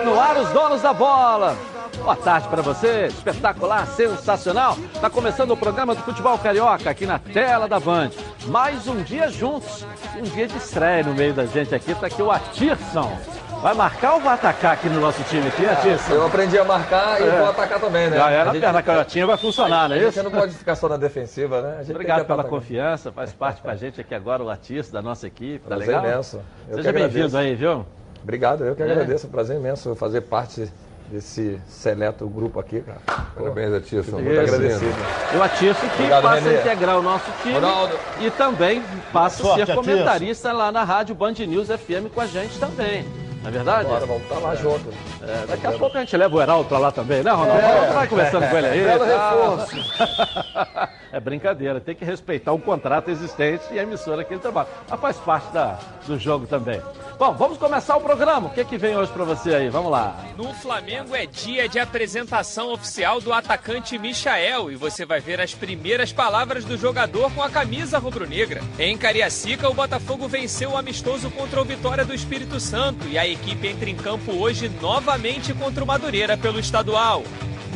Está no ar os donos da bola. Boa tarde para você, espetacular, sensacional. Está começando o programa do Futebol Carioca aqui na tela da Band. Mais um dia juntos, um dia de estreia no meio da gente aqui. Está aqui o Atirson. Vai marcar ou vai atacar aqui no nosso time aqui, Atirson? Eu aprendi a marcar e É. vou atacar também, né? Já era A gente- perna canhotinha, vai funcionar, não é isso? gente não pode ficar só na defensiva, né? Obrigado pela confiança, faz parte com a gente aqui agora o Atirson da nossa equipe, tá Prazer legal? imenso. Eu Seja bem-vindo aí, viu? Obrigado, eu que É. agradeço. É um prazer imenso fazer parte desse seleto grupo aqui, cara. Parabéns, Atilson. Isso. Muito agradecido. E o Atirson que Obrigado, passa a Renê. integrar o nosso time Ronaldo. e também passa a ser comentarista lá na rádio Band News FM com a gente também. Não é verdade? Bora, vamos estar lá junto. É, daqui a pouco a gente leva o Heraldo pra lá também, né, Ronaldo? Ronaldo vai conversando com ele aí. Belo tá? É brincadeira, tem que respeitar o contrato existente e a emissora que ele trabalha. Mas faz parte da, do jogo também. Bom, vamos começar o programa. O que, que vem hoje pra você aí? Vamos lá. No Flamengo é dia de apresentação oficial do atacante Michael e você vai ver as primeiras palavras do jogador com a camisa rubro-negra. Em Cariacica, o Botafogo venceu o amistoso contra o Vitória do Espírito Santo e a equipe entra em campo hoje novamente contra o Madureira pelo estadual.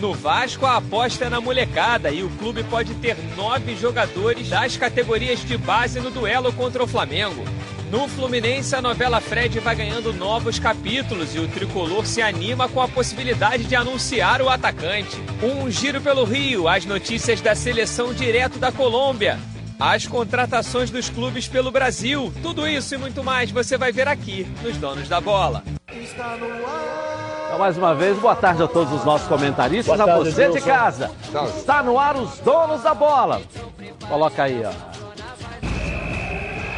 No Vasco, a aposta é na molecada e o clube pode ter nove jogadores das categorias de base no duelo contra o Flamengo. No Fluminense, a novela Fred vai ganhando novos capítulos e o tricolor se anima com a possibilidade de anunciar o atacante. Um giro pelo Rio, as notícias da seleção direto da Colômbia. As contratações dos clubes pelo Brasil. Tudo isso e muito mais você vai ver aqui nos Donos da Bola. Então, mais uma vez, boa tarde a todos os nossos comentaristas, Boa a tarde, você de Edilson. casa. Está no ar os donos da bola. Coloca aí, ó.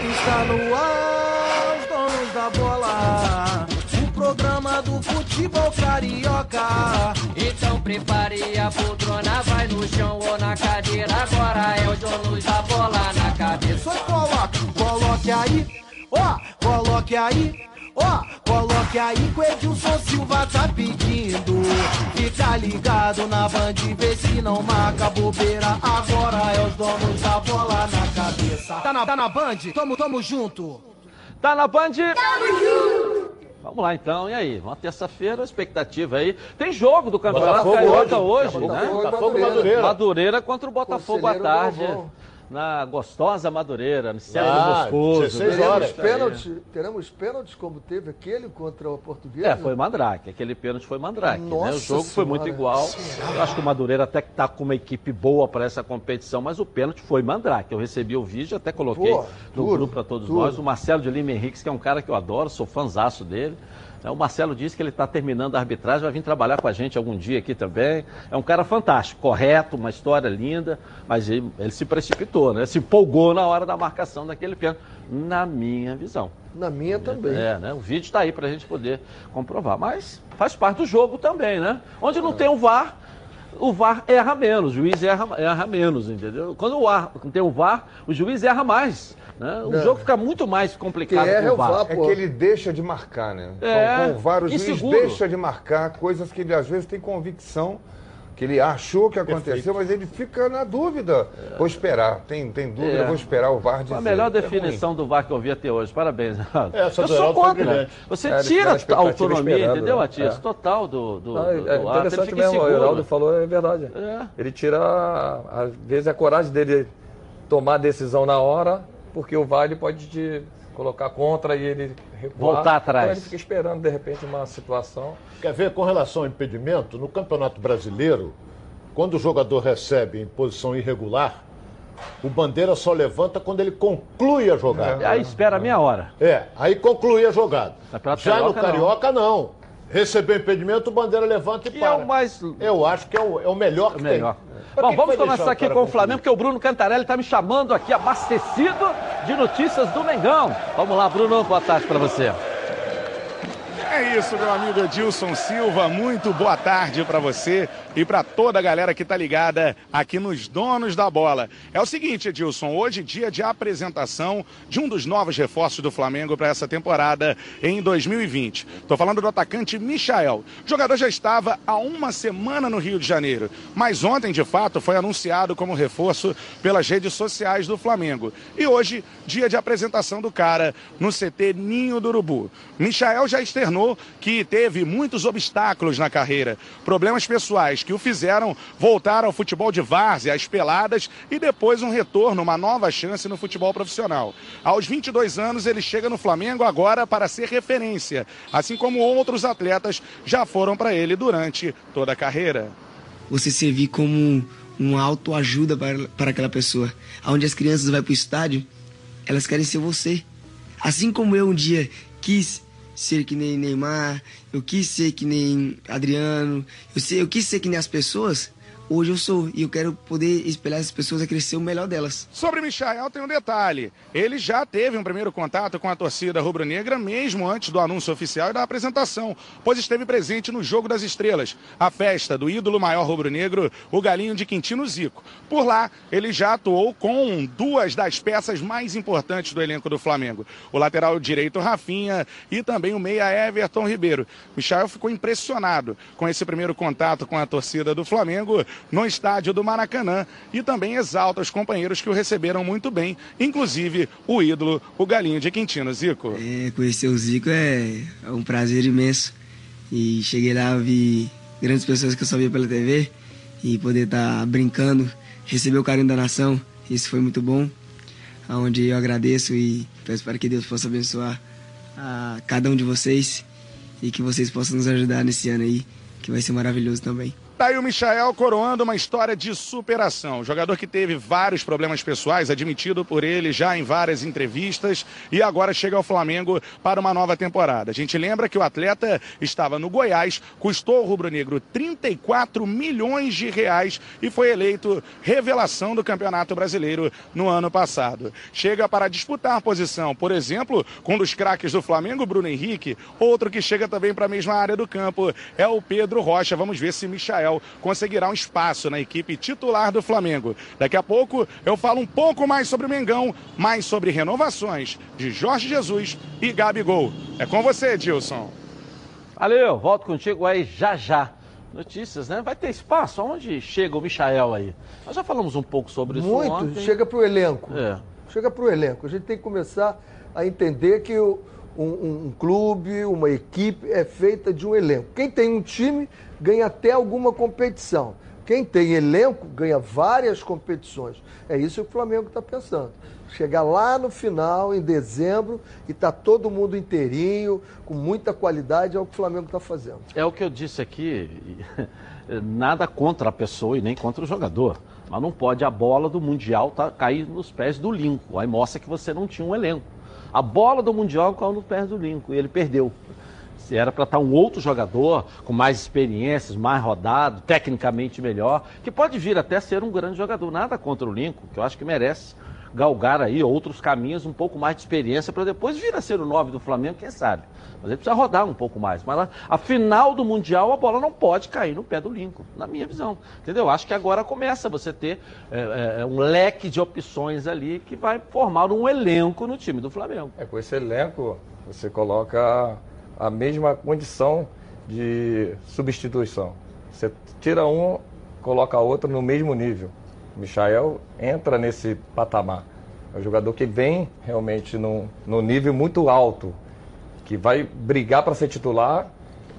Está no ar, os donos da bola. O programa do futebol carioca. Então prepare a poltrona, vai no chão ou na cadeira. Agora é o dono da bola na cabeça. Só coloca, coloque aí, ó, coloque aí. Ó, coloque aí que o Edilson Silva tá pedindo. Fica ligado na band, vê se não marca bobeira. Agora é os donos da bola na cabeça. Tá na, tá na band? Tamo, tamo junto. Tá na Band? Vamos lá então, e aí? Uma terça-feira, expectativa aí. Tem jogo do Campeonato Botafogo Carioca hoje. hoje, né? Botafogo e Botafogo Madureira. Madureira. Contra o Botafogo à tarde. Galvão. Na gostosa Madureira, no Céu Ah, Moscoso. 16 né? horas. Teremos pênalti, teremos pênaltis como teve aquele contra o Português. É, foi Mandrake. Aquele pênalti foi Mandrake. né? O Nossa jogo foi muito Senhora. igual. Eu acho que o Madureira até que tá com uma equipe boa para essa competição, mas o pênalti foi Mandrake. Eu recebi o vídeo, até coloquei Pô, no duro, grupo para todos duro. nós. O Marcelo de Lima Henriques, que é um cara que eu adoro, sou fãzaço dele. É, O Marcelo disse que ele está terminando a arbitragem, vai vir trabalhar com a gente algum dia aqui também. É um cara fantástico, correto, uma história linda, mas ele, ele se precipitou, né? Se empolgou na hora da marcação daquele pênalti, na minha visão. Na minha também. É, né? O vídeo está aí para a gente poder comprovar. Mas faz parte do jogo também, né? Onde não tem o VAR, o VAR erra menos, o juiz erra, erra menos, entendeu? Quando o VAR, não tem o VAR, o juiz erra mais. Né? O É. jogo fica muito mais complicado Quem erra com é o VAR. VAR, É que ele deixa de marcar, né? É, com, com o VAR, o juiz inseguro. deixa de marcar coisas que ele às vezes tem convicção que ele achou que aconteceu, mas ele fica na dúvida. Vou esperar, tem, tem dúvida, É. vou esperar o VAR dizer. A melhor É definição do VAR que eu vi até hoje. Parabéns, Renato. Essa eu sou contra. Você É, tira a autonomia, esperada, entendeu, né? Matias? É. Total do, do, Não, do, é do. Ele interessante fica mesmo, o. Heraldo falou, é verdade. É. Ele tira, às vezes, a coragem dele tomar a decisão na hora, porque o VAR ele pode te colocar contra e ele recuar. Voltar atrás. Então ele fica esperando, de repente, uma situação. Quer ver, com relação ao impedimento, no Campeonato Brasileiro, quando o jogador recebe em posição irregular, o bandeira só levanta quando ele conclui a jogada. Aí espera meia hora. É, aí conclui a jogada. Já no Carioca, Carioca, não. Recebeu impedimento, o bandeira levanta e Que para. é o mais Eu acho que é o, é o melhor que É melhor. tem. Bom, que vamos que começar aqui com o? Flamengo, porque o Bruno Cantarelli está me chamando aqui, abastecido de notícias do Mengão. Vamos lá, Bruno, boa tarde para você. É isso, meu amigo Edilson Silva. Muito boa tarde para você e para toda a galera que tá ligada aqui nos Donos da Bola. É o seguinte, Edilson, hoje dia de apresentação de um dos novos reforços do Flamengo para essa temporada em 2020. Tô falando do atacante Michael. O jogador já estava há uma semana no Rio de Janeiro, mas ontem, de fato, foi anunciado como reforço pelas redes sociais do Flamengo. E hoje, dia de apresentação do cara no CT Ninho do Urubu. Michael já externou que teve muitos obstáculos na carreira, problemas pessoais que o fizeram voltar ao futebol de várzea, às peladas e depois um retorno, uma nova chance no futebol profissional. Aos 22 anos, ele chega no Flamengo agora para ser referência, assim como outros atletas já foram para ele durante toda a carreira. Você servir como uma autoajuda para, para aquela pessoa. Onde as crianças vão para o estádio, elas querem ser você. Assim como eu um dia quis ser que nem Neymar, eu quis ser que nem Adriano, eu, sei, eu quis ser que nem as pessoas, hoje eu sou e eu quero poder espelhar essas pessoas a crescer o melhor delas. Sobre Michael tem um detalhe. Ele já teve um primeiro contato com a torcida rubro-negra mesmo antes do anúncio oficial e da apresentação, pois esteve presente no Jogo das Estrelas, a festa do ídolo maior rubro-negro, o Galinho de Quintino Zico. Por lá, ele já atuou com duas das peças mais importantes do elenco do Flamengo, o lateral direito Rafinha e também o meia Everton Ribeiro. Michael ficou impressionado com esse primeiro contato com a torcida do Flamengo no estádio do Maracanã e também exalta os companheiros que o receberam muito bem, inclusive o ídolo, o Galinho de Quintino. Zico. É, conhecer o Zico é, é um prazer imenso. E cheguei lá, vi grandes pessoas que eu só via pela TV e poder estar tá brincando, receber o carinho da nação, isso foi muito bom. Onde eu agradeço e peço para que Deus possa abençoar a cada um de vocês e que vocês possam nos ajudar nesse ano aí, que vai ser maravilhoso também. Tá o Michael coroando uma história de superação. Jogador que teve vários problemas pessoais, admitido por ele já em várias entrevistas, e agora chega ao Flamengo para uma nova temporada. A gente lembra que o atleta estava no Goiás, custou ao rubro-negro 34 milhões de reais e foi eleito revelação do Campeonato Brasileiro no ano passado. Chega para disputar posição, por exemplo, com um dos craques do Flamengo, Bruno Henrique, outro que chega também para a mesma área do campo é o Pedro Rocha. Vamos ver se Michael conseguirá um espaço na equipe titular do Flamengo. Daqui a pouco eu falo um pouco mais sobre o Mengão, mais sobre renovações de Jorge Jesus e Gabigol. É com você, Edilson. Valeu, volto contigo aí já já. Notícias, né? Vai ter espaço? Aonde chega o Michael aí? Nós já falamos um pouco sobre isso Muito, ontem. chega para o elenco. É. Chega para o elenco. A gente tem que começar a entender que o, um, um, um clube, uma equipe é feita de um elenco. Quem tem um time ganha até alguma competição. Quem tem elenco ganha várias competições. É isso que o Flamengo está pensando. Chegar lá no final, em dezembro, e tá todo mundo inteirinho, com muita qualidade, é o que o Flamengo está fazendo. É o que eu disse aqui, nada contra a pessoa e nem contra o jogador. Mas não pode a bola do Mundial tá, cair nos pés do Lincoln. Aí mostra que você não tinha um elenco. A bola do Mundial caiu nos pés do Lincoln e ele perdeu. Se era para estar um outro jogador com mais experiências, mais rodado, tecnicamente melhor, que pode vir até ser um grande jogador. Nada contra o Lincoln, que eu acho que merece galgar aí outros caminhos, um pouco mais de experiência para depois vir a ser o 9 do Flamengo, quem sabe. Mas ele precisa rodar um pouco mais. Mas lá, a final do Mundial, a bola não pode cair no pé do Lincoln, na minha visão. Entendeu? Acho que agora começa você ter é, é, um leque de opções ali que vai formar um elenco no time do Flamengo. É, com esse elenco, você coloca a mesma condição de substituição. Você tira um, coloca outro no mesmo nível. O Michael entra nesse patamar. É um jogador que vem realmente no, no nível muito alto, que vai brigar para ser titular.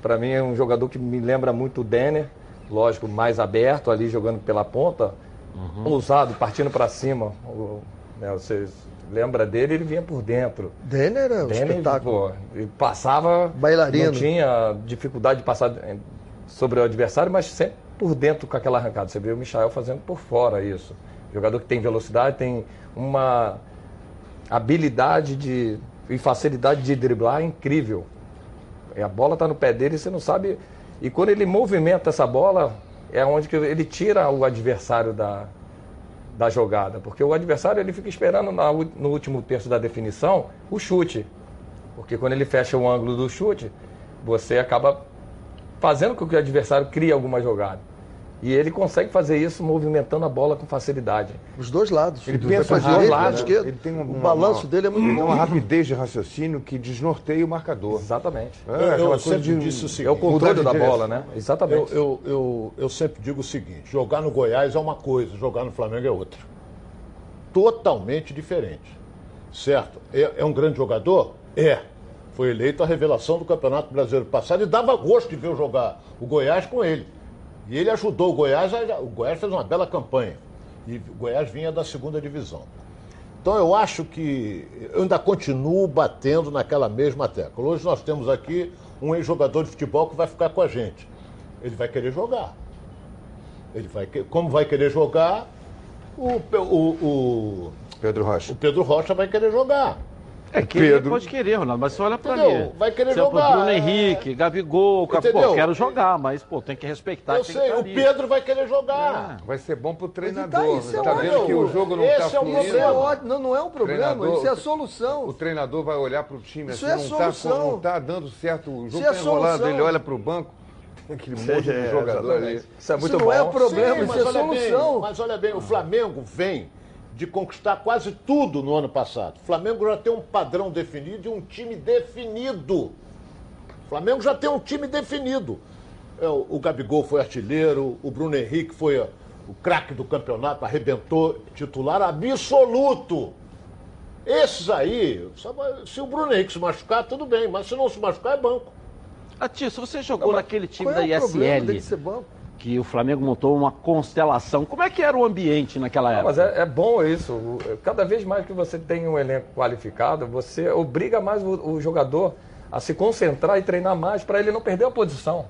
Para mim é um jogador que me lembra muito o Denner, lógico, mais aberto ali jogando pela ponta, uhum. ousado, partindo para cima. O, né, vocês lembra dele, ele vinha por dentro. Denner era um Denner, espetáculo. Pô, ele passava, bailarino. Não tinha dificuldade de passar sobre o adversário, mas sempre por dentro com aquela arrancada. Você vê o Michael fazendo por fora isso. Jogador que tem velocidade, tem uma habilidade de, e facilidade de driblar incrível. E a bola está no pé dele e você não sabe. E quando ele movimenta essa bola, é onde que ele tira o adversário da, da jogada. Porque o adversário ele fica esperando na, no último terço da definição o chute. Porque quando ele fecha o ângulo do chute, você acaba fazendo com que o adversário crie alguma jogada. E ele consegue fazer isso movimentando a bola com facilidade. Os dois lados. Ele pensa os dois lados. Né? Ele tem uma, o balanço uma, dele é muito ele bom. Tem uma rapidez de raciocínio que desnorteia o marcador. Exatamente. É, eu, eu sempre de, disse o seguinte. É o controle da bola, né? Exatamente. Eu, eu, eu, eu sempre digo o seguinte, jogar no Goiás é uma coisa, jogar no Flamengo é outra. Totalmente diferente. Certo? É, é um grande jogador? É. Foi eleito a revelação do Campeonato Brasileiro passado e dava gosto de ver eu jogar o Goiás com ele. E ele ajudou o Goiás, a- o Goiás fez uma bela campanha. E o Goiás vinha da segunda divisão. Então eu acho que eu ainda continuo batendo naquela mesma tecla. Hoje nós temos aqui um ex-jogador de futebol que vai ficar com a gente. Ele vai querer jogar. Ele vai, como vai querer jogar, o, o, o, Pedro Rocha. o Pedro Rocha vai querer jogar. É, querer Pedro- pode querer, Ronaldo, mas você olha pra Entendeu? mim. Vai querer pro jogar, Bruno é. Henrique, Gabigol, Capô, Entendeu? quero jogar, mas, pô, tem que respeitar. eu sei, que tá o ali. Pedro vai querer jogar. Vai ser bom pro Mas treinador. então, isso é tá ótimo. vendo que o jogo não Esse está é o fluindo? Isso é ótimo. Não, não é um problema, Treinador- isso é a solução. O treinador vai olhar pro time Isso assim, é não, tá, solução. não tá dando certo, o jogo Isso é tá enrolando, solução. ele olha pro banco, tem aquele monte de É, jogador ali. Isso é Isso muito não bom. é o problema, Sim, isso mas é olha bem, solução. mas olha bem, o Flamengo vem de conquistar quase tudo no ano passado. O Flamengo já tem um padrão definido e um time definido. O Flamengo já tem um time definido. É, o, Gabigol foi artilheiro, o Bruno Henrique foi o craque do campeonato, arrebentou, titular absoluto. Esses aí, se o Bruno Henrique se machucar, tudo bem, mas se não se machucar, é banco. Atício, você jogou naquele time da é problema ISL, dele ser banco? Que o Flamengo montou uma constelação. Como é que era o ambiente naquela Não, época? mas é, é bom isso. Cada vez mais que você tem um elenco qualificado, você obriga mais o, o jogador a se concentrar e treinar mais para ele não perder a posição.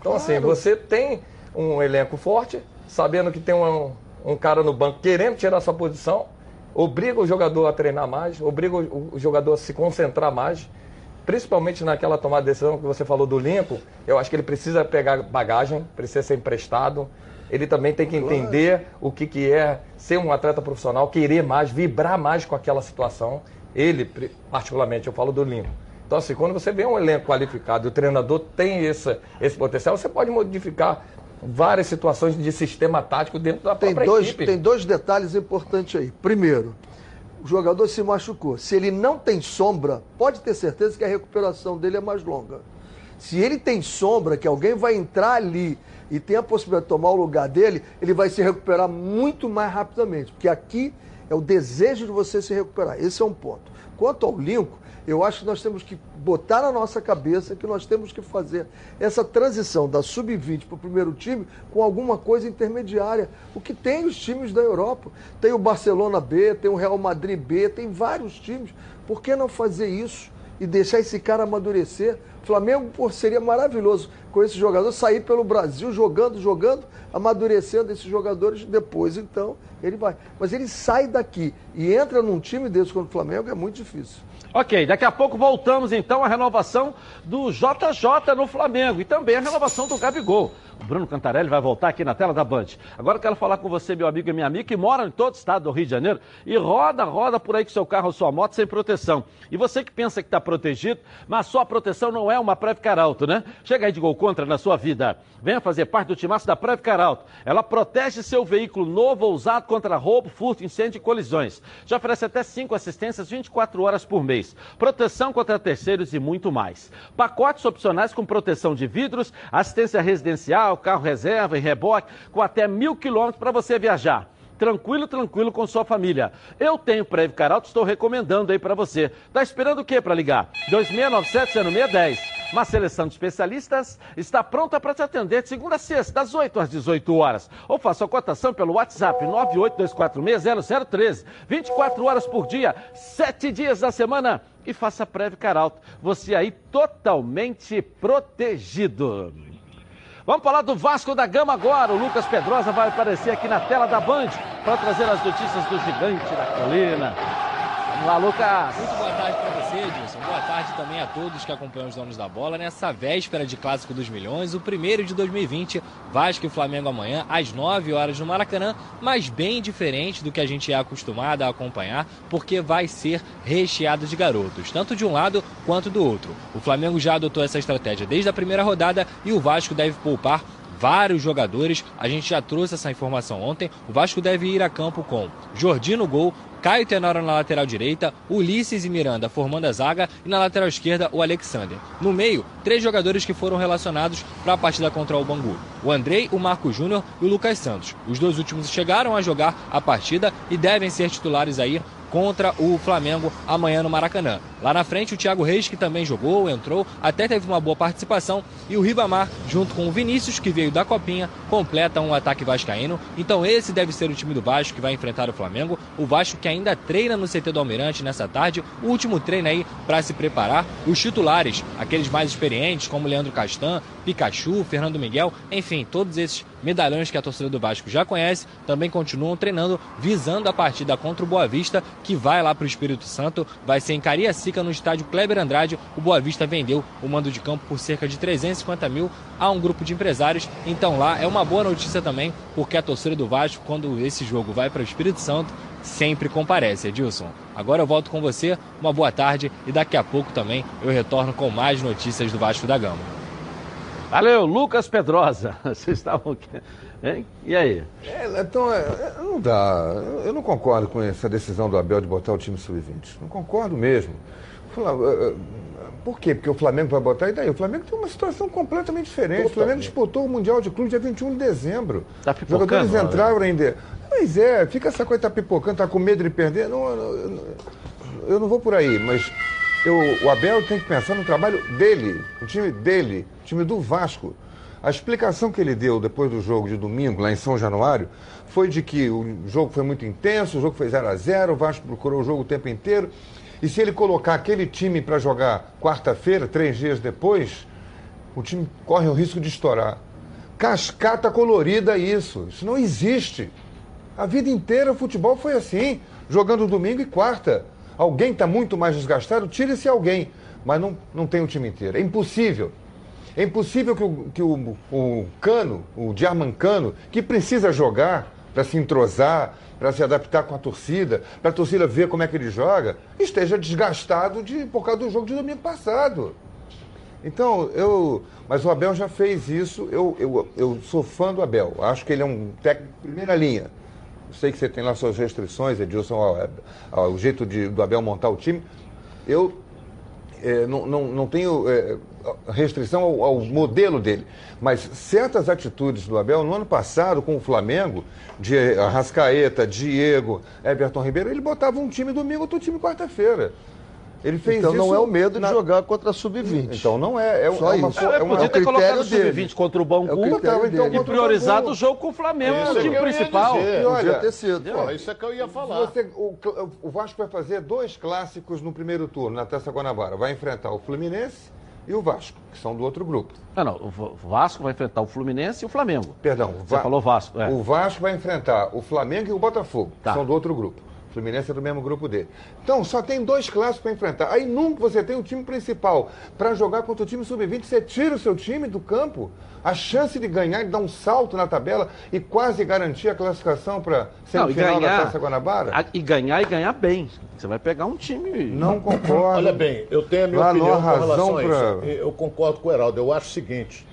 Então, assim, você tem um elenco forte, sabendo que tem um, um cara no banco querendo tirar sua posição, obriga o jogador a treinar mais, obriga o, o jogador a se concentrar mais. Principalmente naquela tomada de decisão que você falou do Lincoln, eu acho que ele precisa pegar bagagem, precisa ser emprestado. Ele também tem que entender o que, que é ser um atleta profissional, querer mais, vibrar mais com aquela situação. Ele, particularmente, eu falo do Lincoln. Então, assim, quando você vê um elenco qualificado e o treinador tem esse, esse potencial, você pode modificar várias situações de sistema tático dentro da Tem própria dois, equipe. tem dois detalhes importantes aí. Primeiro, jogador se machucou. Se ele não tem sombra, pode ter certeza que a recuperação dele é mais longa. Se ele tem sombra, que alguém vai entrar ali e tem a possibilidade de tomar o lugar dele, ele vai se recuperar muito mais rapidamente. Porque aqui é o desejo de você se recuperar. Esse é um ponto. Quanto ao Lincoln, eu acho que nós temos que botar na nossa cabeça que nós temos que fazer essa transição da sub-20 para o primeiro time com alguma coisa intermediária. O que tem os times da Europa. Tem o Barcelona B, tem o Real Madrid B, tem vários times. Por que não fazer isso e deixar esse cara amadurecer? Flamengo pô, seria maravilhoso com esse jogador sair pelo Brasil jogando, jogando, amadurecendo esses jogadores. Depois, então, ele vai. Mas ele sai daqui e entra num time desse contra o Flamengo é muito difícil. Ok, daqui a pouco voltamos então à renovação do JJ no Flamengo e também a renovação do Gabigol. O Bruno Cantarelli vai voltar aqui na tela da Band. Agora quero falar com você, meu amigo e minha amiga, que mora em todo o estado do Rio de Janeiro e roda, roda por aí com seu carro ou sua moto sem proteção. E você que pensa que está protegido, mas sua proteção não é uma Previcar Alto, né? Chega aí de gol contra na sua vida. Venha fazer parte do timaço da Previcar Alto. Ela protege seu veículo novo ou usado contra roubo, furto, incêndio e colisões. Já oferece até 5 assistências 24 horas por mês. Proteção contra terceiros e muito mais. Pacotes opcionais com proteção de vidros, assistência residencial, carro reserva e reboque, com até mil quilômetros para você viajar. Tranquilo, tranquilo com sua família. Eu tenho Prev Caralto, estou recomendando aí para você. Tá esperando o quê para ligar? 2697-0610. Uma seleção de especialistas está pronta para te atender de segunda a sexta, das 8 às 18 horas. Ou faça a cotação pelo WhatsApp 982460013. 24 horas por dia, 7 dias da semana. E faça Prev Caralto. Você aí totalmente protegido. Vamos falar do Vasco da Gama agora. O Lucas Pedrosa vai aparecer aqui na tela da Band para trazer as notícias do gigante da colina. Vamos lá, Lucas. Muito boa tarde para. Boa tarde também a todos que acompanham os donos da bola nessa véspera de Clássico dos Milhões, o primeiro de 2020, Vasco e Flamengo amanhã, às 9 horas no Maracanã, mas bem diferente do que a gente é acostumado a acompanhar, porque vai ser recheado de garotos, tanto de um lado quanto do outro. O Flamengo já adotou essa estratégia desde a primeira rodada e o Vasco deve poupar vários jogadores. A gente já trouxe essa informação ontem. O Vasco deve ir a campo com Jordi no gol, Caio Tenório na lateral direita, Ulisses e Miranda formando a zaga e na lateral esquerda o Alexander. No meio, três jogadores que foram relacionados para a partida contra o Bangu: o Andrei, o Marco Júnior e o Lucas Santos. Os dois últimos chegaram a jogar a partida e devem ser titulares aí contra o Flamengo amanhã no Maracanã. Lá na frente, o Thiago Reis, que também jogou, entrou, até teve uma boa participação. E o Ribamar, junto com o Vinícius, que veio da Copinha, completa um ataque vascaíno. Então esse deve ser o time do Vasco que vai enfrentar o Flamengo. O Vasco que ainda treina no CT do Almirante nessa tarde. O último treino aí para se preparar. Os titulares, aqueles mais experientes, como Leandro Castan, Pikachu, Fernando Miguel, enfim, todos esses medalhões que a torcida do Vasco já conhece, também continuam treinando, visando a partida contra o Boa Vista, que vai lá para o Espírito Santo, vai ser em Cariacica, no estádio Kleber Andrade. O Boa Vista vendeu o mando de campo por cerca de 350 mil a um grupo de empresários. Então lá é uma boa notícia também, porque a torcida do Vasco, quando esse jogo vai para o Espírito Santo, sempre comparece, Edilson. Agora eu volto com você, uma boa tarde e daqui a pouco também eu retorno com mais notícias do Vasco da Gama. Valeu, Lucas Pedrosa. Vocês estavam aqui. Hein? E aí? É, então, é, não dá. Eu não concordo com essa decisão do Abel de botar o time sub-20. Não concordo mesmo. Por quê? Porque o Flamengo vai botar. E daí? O Flamengo tem uma situação completamente diferente. Totalmente. O Flamengo disputou o Mundial de Clube dia 21 de dezembro. Tá Os jogadores né? entraram ainda. Pois é, fica essa coisa tá pipocando, tá com medo de perder. Não, não, eu não vou por aí, mas eu, o Abel tem que pensar no trabalho dele, o time dele, time do Vasco. A explicação que ele deu depois do jogo de domingo, lá em São Januário, foi de que o jogo foi muito intenso, o jogo foi 0 a 0 o Vasco procurou o jogo o tempo inteiro. E se ele colocar aquele time para jogar quarta-feira, três dias depois, o time corre o risco de estourar. Cascata colorida isso. Isso não existe. A vida inteira o futebol foi assim, jogando domingo e quarta. Alguém está muito mais desgastado, tira esse alguém. Mas não, não tem o time inteiro. É impossível. É impossível que o, que o, o Cano, o Diarman Cano, que precisa jogar para se entrosar, para se adaptar com a torcida, para a torcida ver como é que ele joga, esteja desgastado de, por causa do jogo de domingo passado. Então, eu. Mas o Abel já fez isso, eu, eu, eu sou fã do Abel. Acho que ele é um técnico de primeira linha. Sei que você tem lá suas restrições, Edilson, ao, ao, ao jeito de, do Abel montar o time. Eu é, não, não, não tenho é, restrição ao, ao, modelo dele, mas certas atitudes do Abel, no ano passado, com o Flamengo, de Arrascaeta, Diego, Everton Ribeiro, ele botava um time domingo, outro time quarta-feira. Ele fez então isso não é o medo na... de jogar contra a sub-20. Então não é. É, Só é uma, isso. É, é podia é ter colocado o sub-20 contra o Bangu é o então, e priorizado o jogo com o Flamengo, Isso o time que eu ia principal. E olha, Podia ter sido. Pô, isso é que eu ia falar. Você- o, o Vasco vai fazer dois clássicos no primeiro turno, na Taça Guanabara. Vai enfrentar o Fluminense e o Vasco, que são do outro grupo. Ah, não, o Va- Vasco vai enfrentar o Fluminense e o Flamengo. Perdão, o Você Va- falou Vasco, é. O Vasco vai enfrentar o Flamengo e o Botafogo, Tá. que são do outro grupo. Fluminense é do mesmo grupo dele. Então, só tem dois clássicos para enfrentar. Aí nunca você tem o time principal para jogar contra o time sub-20, você tira o seu time do campo. A chance de ganhar, de dar um salto na tabela e quase garantir a classificação para Não, semifinal da ganhar, Taça Guanabara? a- e ganhar e ganhar bem. Você vai pegar um time. Não concordo. Olha bem, eu tenho a minha Lá não opinião com relação razão a isso. pra- Eu concordo com o Heraldo. Eu acho o seguinte: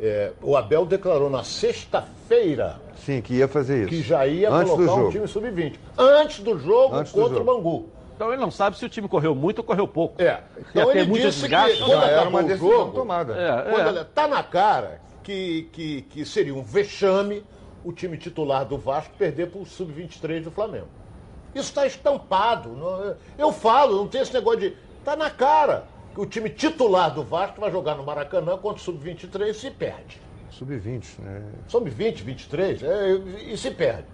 é, o Abel declarou na sexta-feira Sim, que ia fazer isso. que já ia Antes do colocar um jogo. time sub-20. Antes do jogo Antes do contra jogo. o Bangu. Então ele não sabe se o time correu muito ou correu pouco. É. Então ele muito disse desgaste, que quando era uma o decisão jogo, tomada. É, Quando é. ele tá na cara que, que, que seria um vexame o time titular do Vasco perder para o sub-23 do Flamengo. Isso está estampado. não- Eu falo, não tem esse negócio de. Está na cara o time titular do Vasco vai jogar no Maracanã contra o sub-23 e se perde. Sub-20, né? Sub-20, 23, é, e se perde.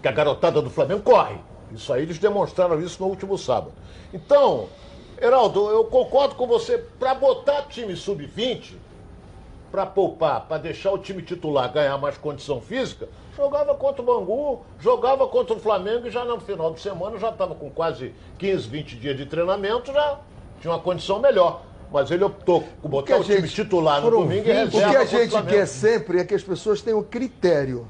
Que a garotada do Flamengo corre. Isso aí eles demonstraram isso no último sábado. Então, Heraldo, eu concordo com você. Para botar time sub-20, para poupar, para deixar o time titular ganhar mais condição física, jogava contra o Bangu, jogava contra o Flamengo e já no final de semana já estava com quase 15, 20 dias de treinamento, já tinha uma condição melhor. Mas ele optou por botar a o time gente- titular no domingo e 20. reserva O que a o gente quer sempre é que as pessoas tenham critério.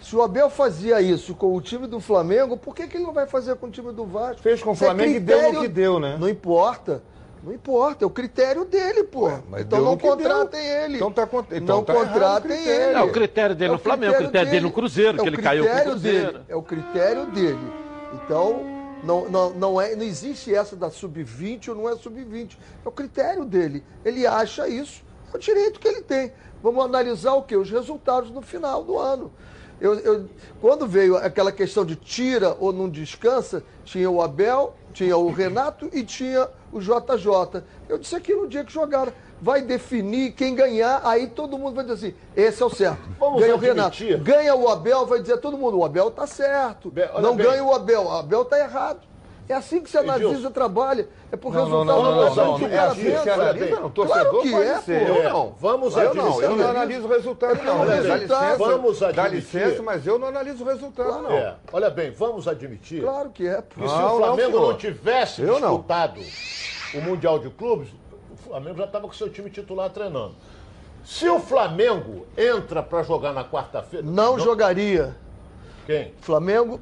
Se o Abel fazia isso com o time do Flamengo, por que, que ele não vai fazer com o time do Vasco? Fez com o é Flamengo e deu no critério- que deu, né? Não importa. Não importa, é o critério dele, pô. mas então não contratem deu. ele. Então tá então não tá o contratem critério. ele. É, o critério dele no Flamengo, o critério dele no Cruzeiro, que ele caiu com o critério Cruzeiro. Dele, é o critério dele. Então, não, não, não, é, não existe essa da sub-20 ou não é sub-20. É o critério dele. Ele acha isso, é o direito que ele tem. Vamos analisar o quê? Os resultados no final do ano. Eu, eu- quando veio aquela questão de tira ou não descansa, tinha o Abel, tinha o Renato e tinha o JJ. Eu disse aqui no dia que jogaram. Vai definir quem ganhar, aí todo mundo vai dizer assim: esse é o certo. Vamos ganha o admitir. Renato. Ganha o Abel, vai dizer todo mundo: o Abel tá certo. Olha não bem. ganha o Abel, o Abel tá errado. É assim que você analisa Edilson. e trabalha. É por Não, não, resultado não, não, não, não, que o é cara assim que se analisa, não. Torcedor Claro que pode é, ser. Eu não. Vamos Eu não, eu não admitir. analiso o resultado, não. Olha Dá licença, vamos dá admitir. licença, mas eu não analiso o resultado, não. É, olha bem, vamos admitir Claro que é. pô. que se Não, o não, Flamengo não, tivesse Eu não. disputado o Mundial de Clubes, o Flamengo já estava com seu time titular treinando. Se o Flamengo entra para jogar na quarta-feira. Não jogaria. Quem? Flamengo,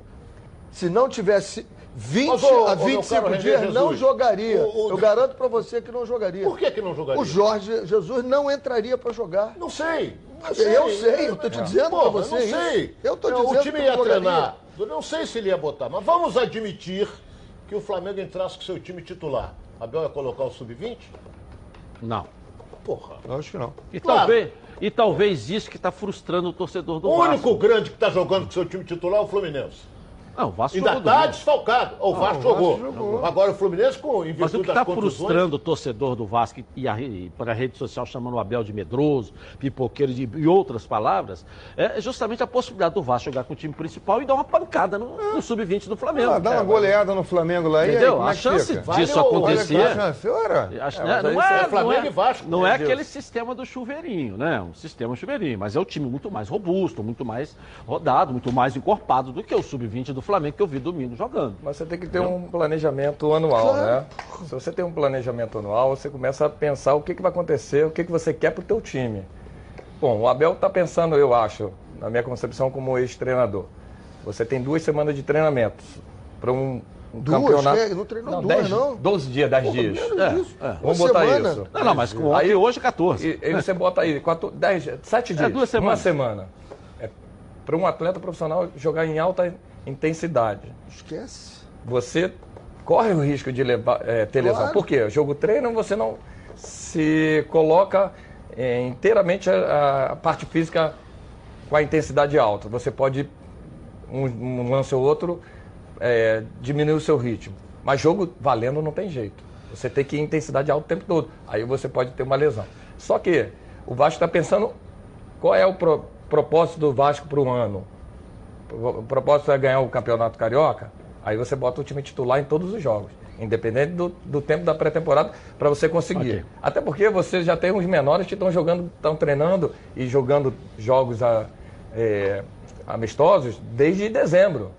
se não tivesse 20 Mas, ô, a ô, meu 25 caro René dias, não jogaria. o- o- Eu garanto pra você que não jogaria. Por que, que não jogaria? O Jorge Jesus não entraria pra jogar. Não sei. Não Eu sei, eu tô te dizendo pra Porra, você não isso. sei. Eu tô Não, dizendo O time ia não jogaria. treinar. Eu não sei se ele ia botar, mas vamos admitir que o Flamengo entrasse com seu time titular. Abel ia colocar o sub-20? Não. Porra. Eu acho que não. E, Claro. talvez, e talvez isso que está frustrando o torcedor do O Vasco. único grande que está jogando com seu time titular é o Fluminense. Não, o Vasco Ainda jogou está domingo. desfalcado. O Vasco, o Vasco jogou. jogou. Agora o Fluminense, com, em Mas o que está frustrando o torcedor do Vasco e a, re- para a rede social chamando o Abel de medroso, pipoqueiro de, e outras palavras, é justamente a possibilidade do Vasco jogar com o time principal e dar uma pancada no, no sub-20 do Flamengo. Ah, dá uma goleada no Flamengo lá e aí, Entendeu? como A é que chance fica? disso Vale acontecer. a chance, ora. É, né, não, aí é, é não Flamengo é- e Vasco, não né, é aquele sistema do chuveirinho, né? Um sistema chuveirinho, mas é o time muito mais robusto, muito mais rodado, muito mais encorpado do que o sub-20 do Flamengo que eu vi domingo jogando. Mas você tem que ter um planejamento anual, né? Se você tem um planejamento anual, você começa a pensar o que, que vai acontecer, o que, que você quer para o teu time. Bom, o Abel está pensando, eu acho, na minha concepção como ex-treinador. Você tem duas semanas de treinamentos para um, um Duas? campeonato. É, não treinou duas, dez- não. 12 dias, 10 dias. É, é. Uma Vamos botar semana. isso. Não, não, mas com Aí- hoje 14. E, e você bota aí, quatro, dez, sete dias, duas uma semanas. semana. É, para um atleta profissional jogar em alta intensidade. Esquece. Você corre o risco de levar, é, ter lesão. Claro. Por quê? Jogo treino, você não se coloca é, inteiramente a, a parte física com a intensidade alta. Você pode, um, um lance ou outro, é, diminuir o seu ritmo. Mas jogo valendo não tem jeito. Você tem que ir em intensidade alta o tempo todo. Aí você pode ter uma lesão. Só que o Vasco está pensando qual é o pro- propósito do Vasco para o ano. O propósito é ganhar o Campeonato Carioca, aí você bota o time titular em todos os jogos, independente do, do tempo da pré-temporada, para você conseguir. Ok. Até porque você já tem uns menores que estão jogando, estão treinando e jogando jogos a- é, amistosos desde dezembro.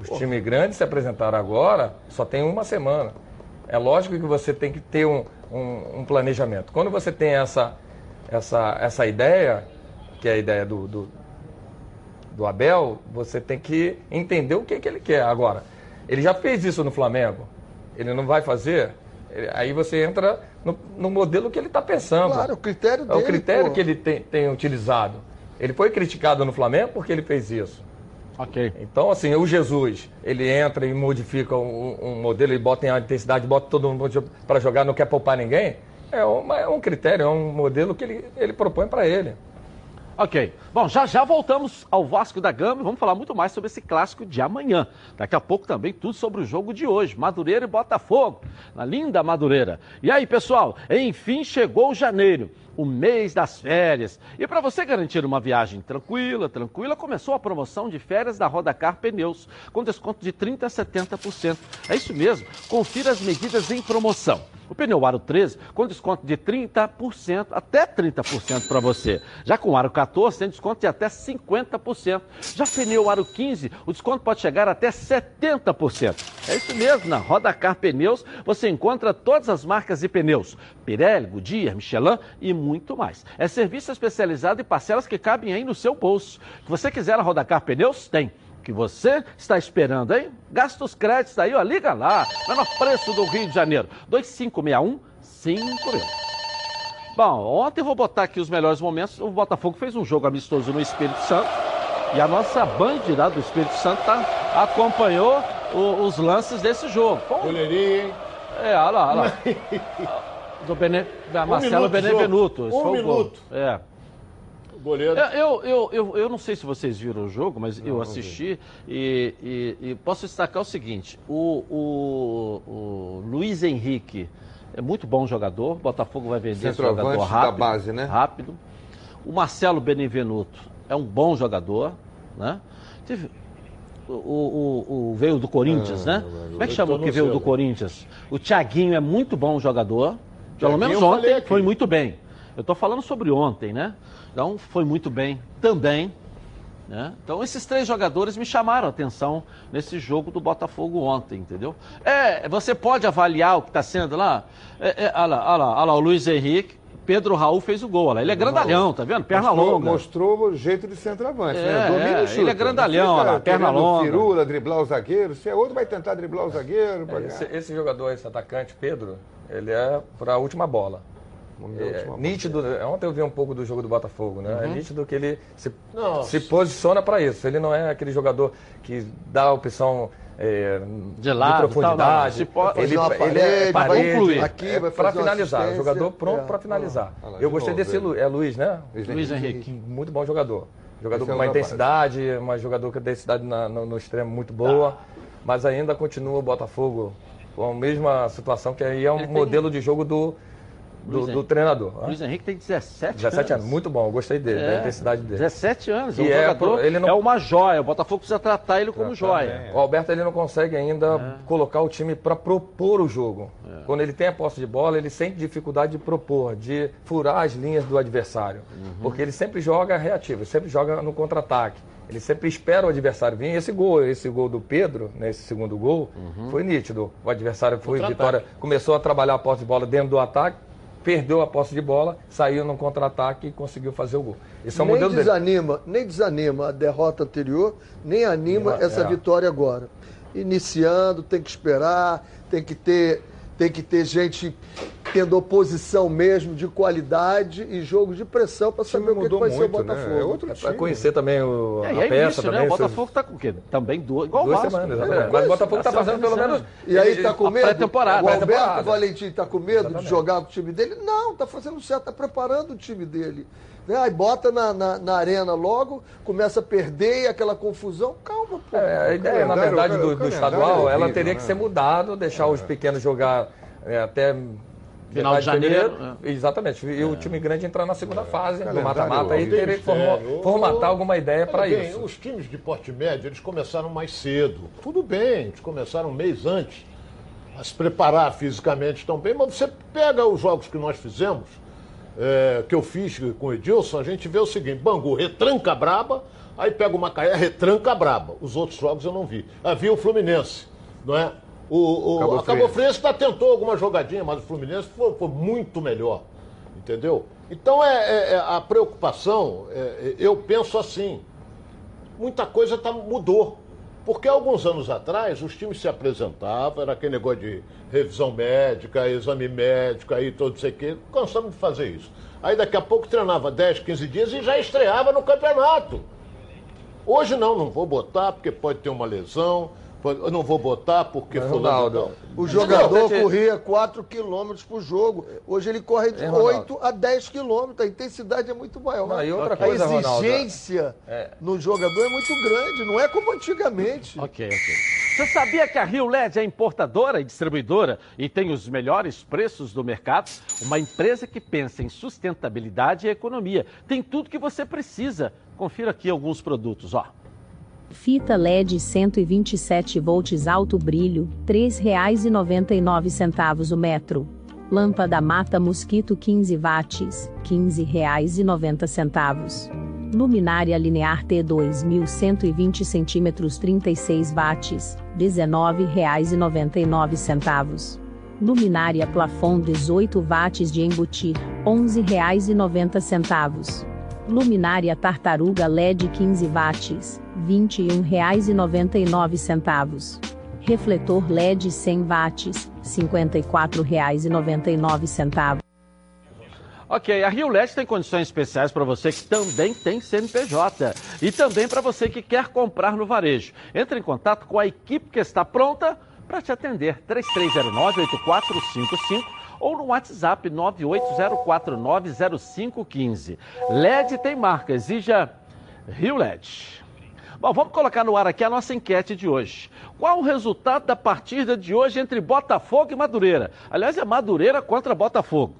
Os times grandes se apresentaram agora, só tem uma semana. É lógico que você tem que ter um, um- um planejamento. Quando você tem essa, essa, essa ideia, que é a ideia do, do, do Abel, você tem que entender o que, que ele quer. Agora, ele já fez isso no Flamengo, ele não vai fazer, ele- aí você entra no, no modelo que ele está pensando. Claro, o critério É dele. o critério pô. que ele tem, tem utilizado. Ele foi criticado no Flamengo porque ele fez isso. Ok. Então, assim, o Jesus, ele entra e modifica um, um modelo e bota em alta intensidade, bota todo mundo para jogar, não quer poupar ninguém. É, uma- é um critério, é um modelo que ele, ele propõe para ele. Ok. Bom, já já voltamos ao Vasco da Gama e vamos falar muito mais sobre esse clássico de amanhã. Daqui a pouco também tudo sobre o jogo de hoje, Madureira e Botafogo, na linda Madureira. E aí, pessoal, enfim chegou janeiro, o mês das férias. E para você garantir uma viagem tranquila, tranquila, começou a promoção de férias da Rodacar Pneus, com desconto de 30 a 70%. É isso mesmo. Confira as medidas em promoção. O pneu Aro 13 com desconto de 30% até 30% para você. Já com o Aro 14 tem desconto de até 50%. Já pneu Aro 15, o desconto pode chegar até 70%. É isso mesmo, na Rodacar Pneus você encontra todas as marcas de pneus: Pirelli, Goodyear, Michelin e muito mais. É serviço especializado e parcelas que cabem aí no seu bolso. Se você quiser a Rodacar Pneus, tem que você está esperando, hein? Gasta os créditos aí, ó, liga lá, menor preço do Rio de Janeiro, 2561 5000. Bom, ontem eu vou botar aqui os melhores momentos, o Botafogo fez um jogo amistoso no Espírito Santo e a nossa Band lá do Espírito Santo tá, acompanhou o- os lances desse jogo. Um- Goleirinho, hein? É, olha lá, olha lá. Do Bene, da Marcelo minuto de Benevenuto. Um minuto. É. Goleiro. É, Eu, eu, eu, eu não sei se vocês viram o jogo, mas eu assisti e, e- e posso destacar o seguinte: o, o- o Luiz Henrique é muito bom jogador, Botafogo vai vender esse jogador da rápido. base, né? Rápido. O Marcelo Benevenuto é um bom jogador, né? Teve- o, o- o- veio do Corinthians, né? Como é que chama o que veio do Corinthians? O Thiaguinho é muito bom jogador. Pelo menos ontem foi muito bem. Eu estou falando sobre ontem, né? Então foi muito bem também. né? Então esses três jogadores me chamaram a atenção nesse jogo do Botafogo ontem, entendeu? É, você pode avaliar o que está sendo lá. É, é, olha lá, olha lá, olha lá, o Luiz Henrique, Pedro Raul fez o gol. Olha lá. Ele é grandalhão, tá vendo? Perna mostrou, longa. Mostrou o jeito de centroavante, É, né? Domina é, ele é grandalhão, olha lá, perna longa. firula, driblar o zagueiro. Se é outro, vai tentar driblar o zagueiro. pra Esse, esse jogador, esse atacante, Pedro, ele é para a última bola. É, nítido, ontem eu vi um pouco do jogo do Botafogo, né? É nítido que ele se, se posiciona para isso. Ele não é aquele jogador que dá a opção é, De lado, profundidade. tal, não, não. Se pode- ele, uma ele é parede, vai concluir. aqui, é vai para uma finalizar. Jogador pronto É. para finalizar. Olha lá, eu de gostei novo, desse. Lu- é Luiz, né? Luiz Henrique. Muito bom jogador. Jogador Esse com é uma o rapaz. intensidade, mas jogador com intensidade na- no, no extremo muito boa. Mas ainda continua o Botafogo com a mesma situação, que aí é um Ele tem- modelo de jogo do, do, do treinador. O Luiz Henrique tem 17, 17 anos, muito bom, eu gostei dele, da intensidade dele. 17 anos, é um é jogador, ele não- é uma joia. O Botafogo precisa tratar ele como joia. O Alberto ele não consegue ainda colocar o time para propor o jogo. Quando ele tem a posse de bola, ele sente dificuldade de propor, de furar as linhas do adversário. Porque ele sempre joga reativo, ele sempre joga no contra-ataque. Ele sempre espera o adversário vir. E esse gol, esse gol do Pedro, nesse segundo gol, foi nítido. O adversário foi vitória, começou a trabalhar a posse de bola dentro do ataque, perdeu a posse de bola, saiu no contra-ataque e conseguiu fazer o gol. Esse é o nem modelo dele. desanima, nem desanima a derrota anterior, nem anima É. essa vitória agora. Iniciando, tem que esperar, tem que ter, tem que ter gente tendo oposição mesmo de qualidade e jogo de pressão para saber o que, que mudou vai ser o muito, né? Botafogo. É outro Para time. conhecer também o, É, a é peça início, também. né? O Botafogo está com o quê? Também duas, igual Duas semanas, É, exatamente. Mas o Botafogo está Tá fazendo pelo menos. E aí ele- tá com medo? pré-temporada, O Alberto. Valentim tá com medo de jogar com o time dele? Não, tá fazendo certo, tá preparando o time dele. Né? Aí bota na, na, na arena logo, começa a perder e aquela confusão. Calma, pô. É, a ideia, na verdade, do, do estadual, é ela teria né? que ser mudado, deixar os pequenos jogar é, até Final metade de janeiro, Exatamente. E o time grande entrar na segunda fase, no Calendário mata-mata, e horrível. teria que formar, Sério. formatar alguma ideia para isso. Os times de porte médio, eles começaram mais cedo. Tudo bem, eles começaram um mês antes a se preparar fisicamente também, mas você pega os jogos que nós fizemos, é, que eu fiz com o Edilson, a gente vê o seguinte, Bangu, retranca braba, aí pega o Macaé, retranca braba. Os outros jogos eu não vi. Havia o Fluminense, não é? O, o, Cabo a Cabo tentou alguma jogadinha, mas o Fluminense foi, foi muito melhor. Entendeu? Então é, é- é a preocupação, é- é- eu penso assim, muita coisa tá, mudou. Porque alguns anos atrás os times se apresentavam, era aquele negócio de revisão médica, exame médico, aí todo não sei o quê. Cansamos de fazer isso. Aí daqui a pouco treinava 10, 15 dias e já estreava no campeonato. Hoje não, não vou botar porque pode ter uma lesão, eu não vou botar porque fulano Ronaldo. O jogador Gente, corria 4 km por jogo. Hoje ele corre de É, Ronaldo. 8 a 10 km. A intensidade é muito maior. Não, e outra a coisa, Ronaldo, exigência é- no jogador é muito grande. Não é como antigamente. Ok, ok. Você sabia que a Rio LED é importadora e distribuidora e tem os melhores preços do mercado? Uma empresa que pensa em sustentabilidade e economia. Tem tudo que você precisa. Confira aqui alguns produtos, ó. Fita LED 127 volts alto brilho, R$ 3,99 o metro. Lâmpada mata mosquito 15 watts, R$ 15,90. Luminária linear T 2120 centímetros 36 watts, R$ 19,99. Luminária plafond 18 watts de embutir, R$ 11,90. Luminária tartaruga LED 15 watts, R$ 21,99. Refletor LED 100 watts, R$ 54,99. Ok, a Rio LED tem condições especiais para você que também tem CNPJ e também para você que quer comprar no varejo. Entre em contato com a equipe que está pronta para te atender. 3309-8455 ou no WhatsApp 980490515. LED tem marca, exija Rio LED. Bom, vamos colocar no ar aqui a nossa enquete de hoje. Qual o resultado da partida de hoje entre Botafogo e Madureira? Aliás, é Madureira contra Botafogo.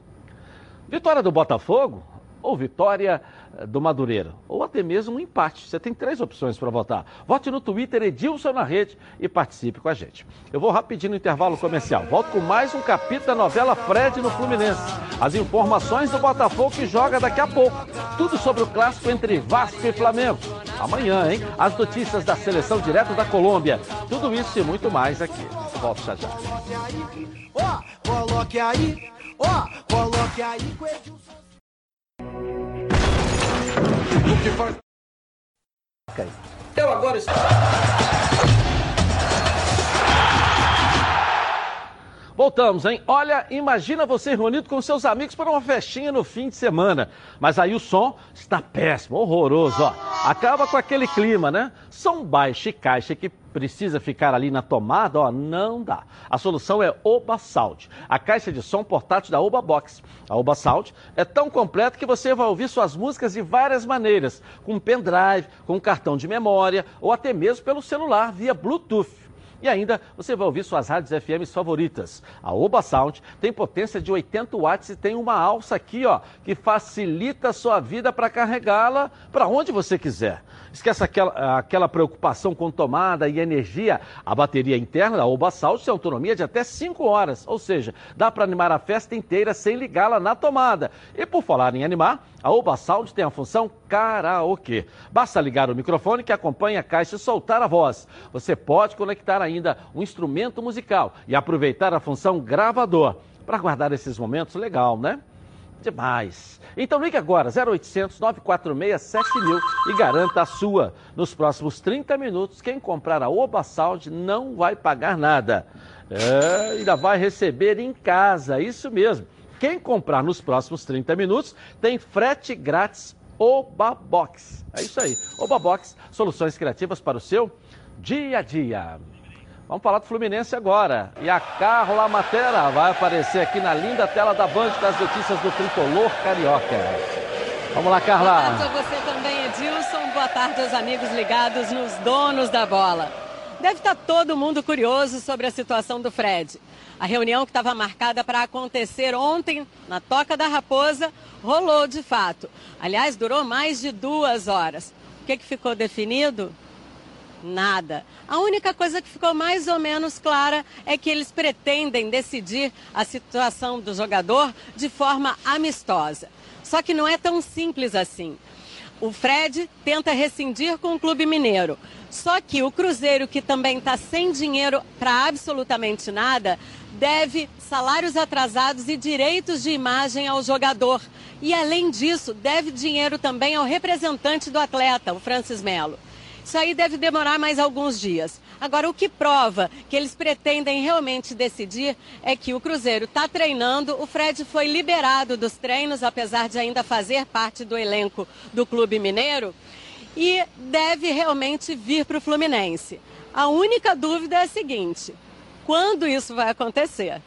Vitória do Botafogo ou vitória eh, do Madureira? Ou até mesmo um empate. Você tem três opções para votar. Vote no Twitter Edilson na rede e participe com a gente. Eu vou rapidinho no intervalo comercial. Volto com mais um capítulo da novela Fred no Fluminense. As informações do Botafogo que joga daqui a pouco. Tudo sobre o clássico entre Vasco e Flamengo. Amanhã, hein? As notícias da seleção direto da Colômbia. Tudo isso e muito mais aqui. Volto já já. Coloque aí, ó, coloque aí com o Edilson. Eu agora estou. Voltamos, hein? Olha, imagina você reunido com seus amigos para uma festinha no fim de semana. Mas aí o som está péssimo, horroroso, ó. Acaba com aquele clima, né? Som baixo e caixa que precisa ficar ali na tomada, ó, não dá. A solução é Oba Sound, a caixa de som portátil da Oba Box. A Oba Sound é tão completa que você vai ouvir suas músicas de várias maneiras, com pendrive, com cartão de memória ou até mesmo pelo celular via Bluetooth. E ainda você vai ouvir suas rádios FM favoritas. A Oba Sound tem potência de 80 watts e tem uma alça aqui, ó, que facilita a sua vida para carregá-la para onde você quiser. Esquece aquela, aquela preocupação com tomada e energia. A bateria interna da Oba Sound tem autonomia de até 5 horas, ou seja, dá para animar a festa inteira sem ligá-la na tomada. E por falar em animar, a Oba Sound tem a função karaokê. Basta ligar o microfone que acompanha a caixa e soltar a voz. Você pode conectar ainda um instrumento musical e aproveitar a função gravador para guardar esses momentos legal, né? Demais. Então ligue agora, 0800 946 7000 e garanta a sua. Nos próximos 30 minutos, quem comprar a Oba Sound não vai pagar nada. É, ainda vai receber em casa, isso mesmo. Quem comprar nos próximos 30 minutos tem frete grátis Oba Box. É isso aí. Oba Box, soluções criativas para o seu dia a dia. Vamos falar do Fluminense agora. E a Carla Matera vai aparecer aqui na linda tela da Band das notícias do Tricolor Carioca. Vamos lá, Carla. Boa tarde a você também, Edilson. Boa tarde aos amigos ligados nos donos da bola. Deve estar todo mundo curioso sobre a situação do Fred. A reunião que estava marcada para acontecer ontem na Toca da Raposa rolou de fato. Aliás, durou mais de duas horas. O que, que ficou definido? Nada. A única coisa que ficou mais ou menos clara é que eles pretendem decidir a situação do jogador de forma amistosa. Só que não é tão simples assim. O Fred tenta rescindir com o Clube Mineiro. Só que o Cruzeiro, que também está sem dinheiro para absolutamente nada, deve salários atrasados e direitos de imagem ao jogador. E, além disso, deve dinheiro também ao representante do atleta, o Francis Melo. Isso aí deve demorar mais alguns dias. Agora, o que prova que eles pretendem realmente decidir é que o Cruzeiro está treinando, o Fred foi liberado dos treinos, apesar de ainda fazer parte do elenco do Clube Mineiro, e deve realmente vir para o Fluminense. A única dúvida é a seguinte: quando isso vai acontecer?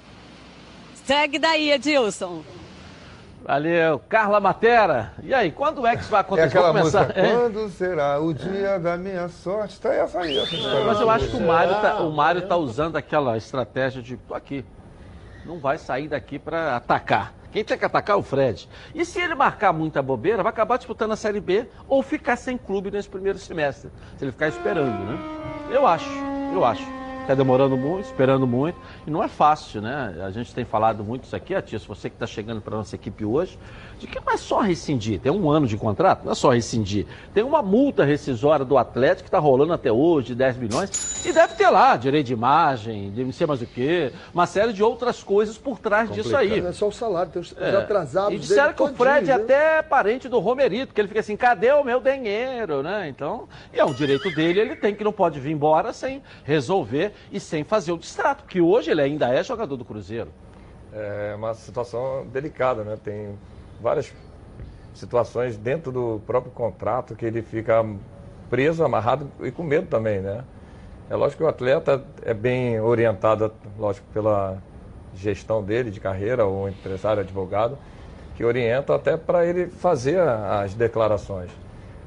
Segue daí, Edilson. Valeu. Carla Matera. E aí, quando é que isso vai É acontecer? aquela começar. música, quando será o dia da minha sorte? Tá essa aí, essa. Mas eu acho que o Mário tá, o Mário tá usando aquela estratégia de tô aqui. Não vai sair daqui para atacar. Quem tem que atacar é o Fred. E se ele marcar muita bobeira, vai acabar disputando a Série B ou ficar sem clube nesse primeiro semestre. Se ele ficar esperando, né? Eu acho, eu acho. Está demorando muito, esperando muito. E não é fácil, né? A gente tem falado muito isso aqui, Atício, você que está chegando para a nossa equipe hoje, de que não é só rescindir. Tem um ano de contrato, não é só rescindir. Tem uma multa rescisória do Atlético que está rolando até hoje, de 10 milhões. E deve ter lá direito de imagem, de não sei mais o quê, uma série de outras coisas por trás disso aí. Não é só o salário, tem os, É. atrasados. E disseram dele que o Fred é né? até parente do Romerito, que ele fica assim, cadê o meu dinheiro, né? Então, é um direito dele, ele tem que não pode vir embora sem resolver e sem fazer o distrato, porque hoje ele ainda é jogador do Cruzeiro. É uma situação delicada, né? Tem várias situações dentro do próprio contrato que ele fica preso, amarrado e com medo também, né? É lógico que o atleta é bem orientado, lógico, pela gestão dele, de carreira, ou empresário, advogado, que orienta até para ele fazer as declarações.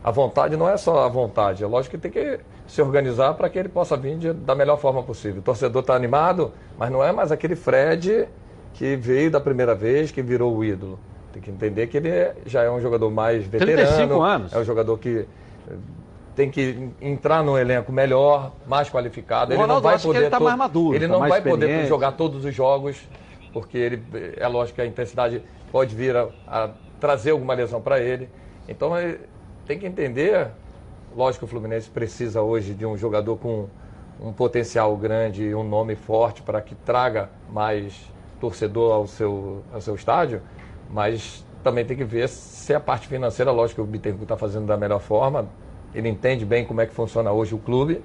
A vontade não é só a vontade, é lógico que tem que se organizar para que ele possa vir de, da melhor forma possível. O torcedor está animado, mas não é mais aquele Fred que veio da primeira vez, que virou o ídolo. Tem que entender que ele é- já é um jogador mais veterano. 35 anos. É um jogador que eh, tem que entrar num elenco melhor, mais qualificado. O ele não Ronaldo vai acha que poder ele tá maduro, Ele tá não vai poder jogar todos os jogos, porque ele é lógico que a intensidade pode vir a, a trazer alguma lesão para ele. Então eh, tem que entender, lógico que o Fluminense precisa hoje de um jogador com um potencial grande e um nome forte para que traga mais torcedor ao seu, ao seu estádio, mas também tem que ver se a parte financeira, lógico que o Bittencourt está fazendo da melhor forma, ele entende bem como é que funciona hoje o clube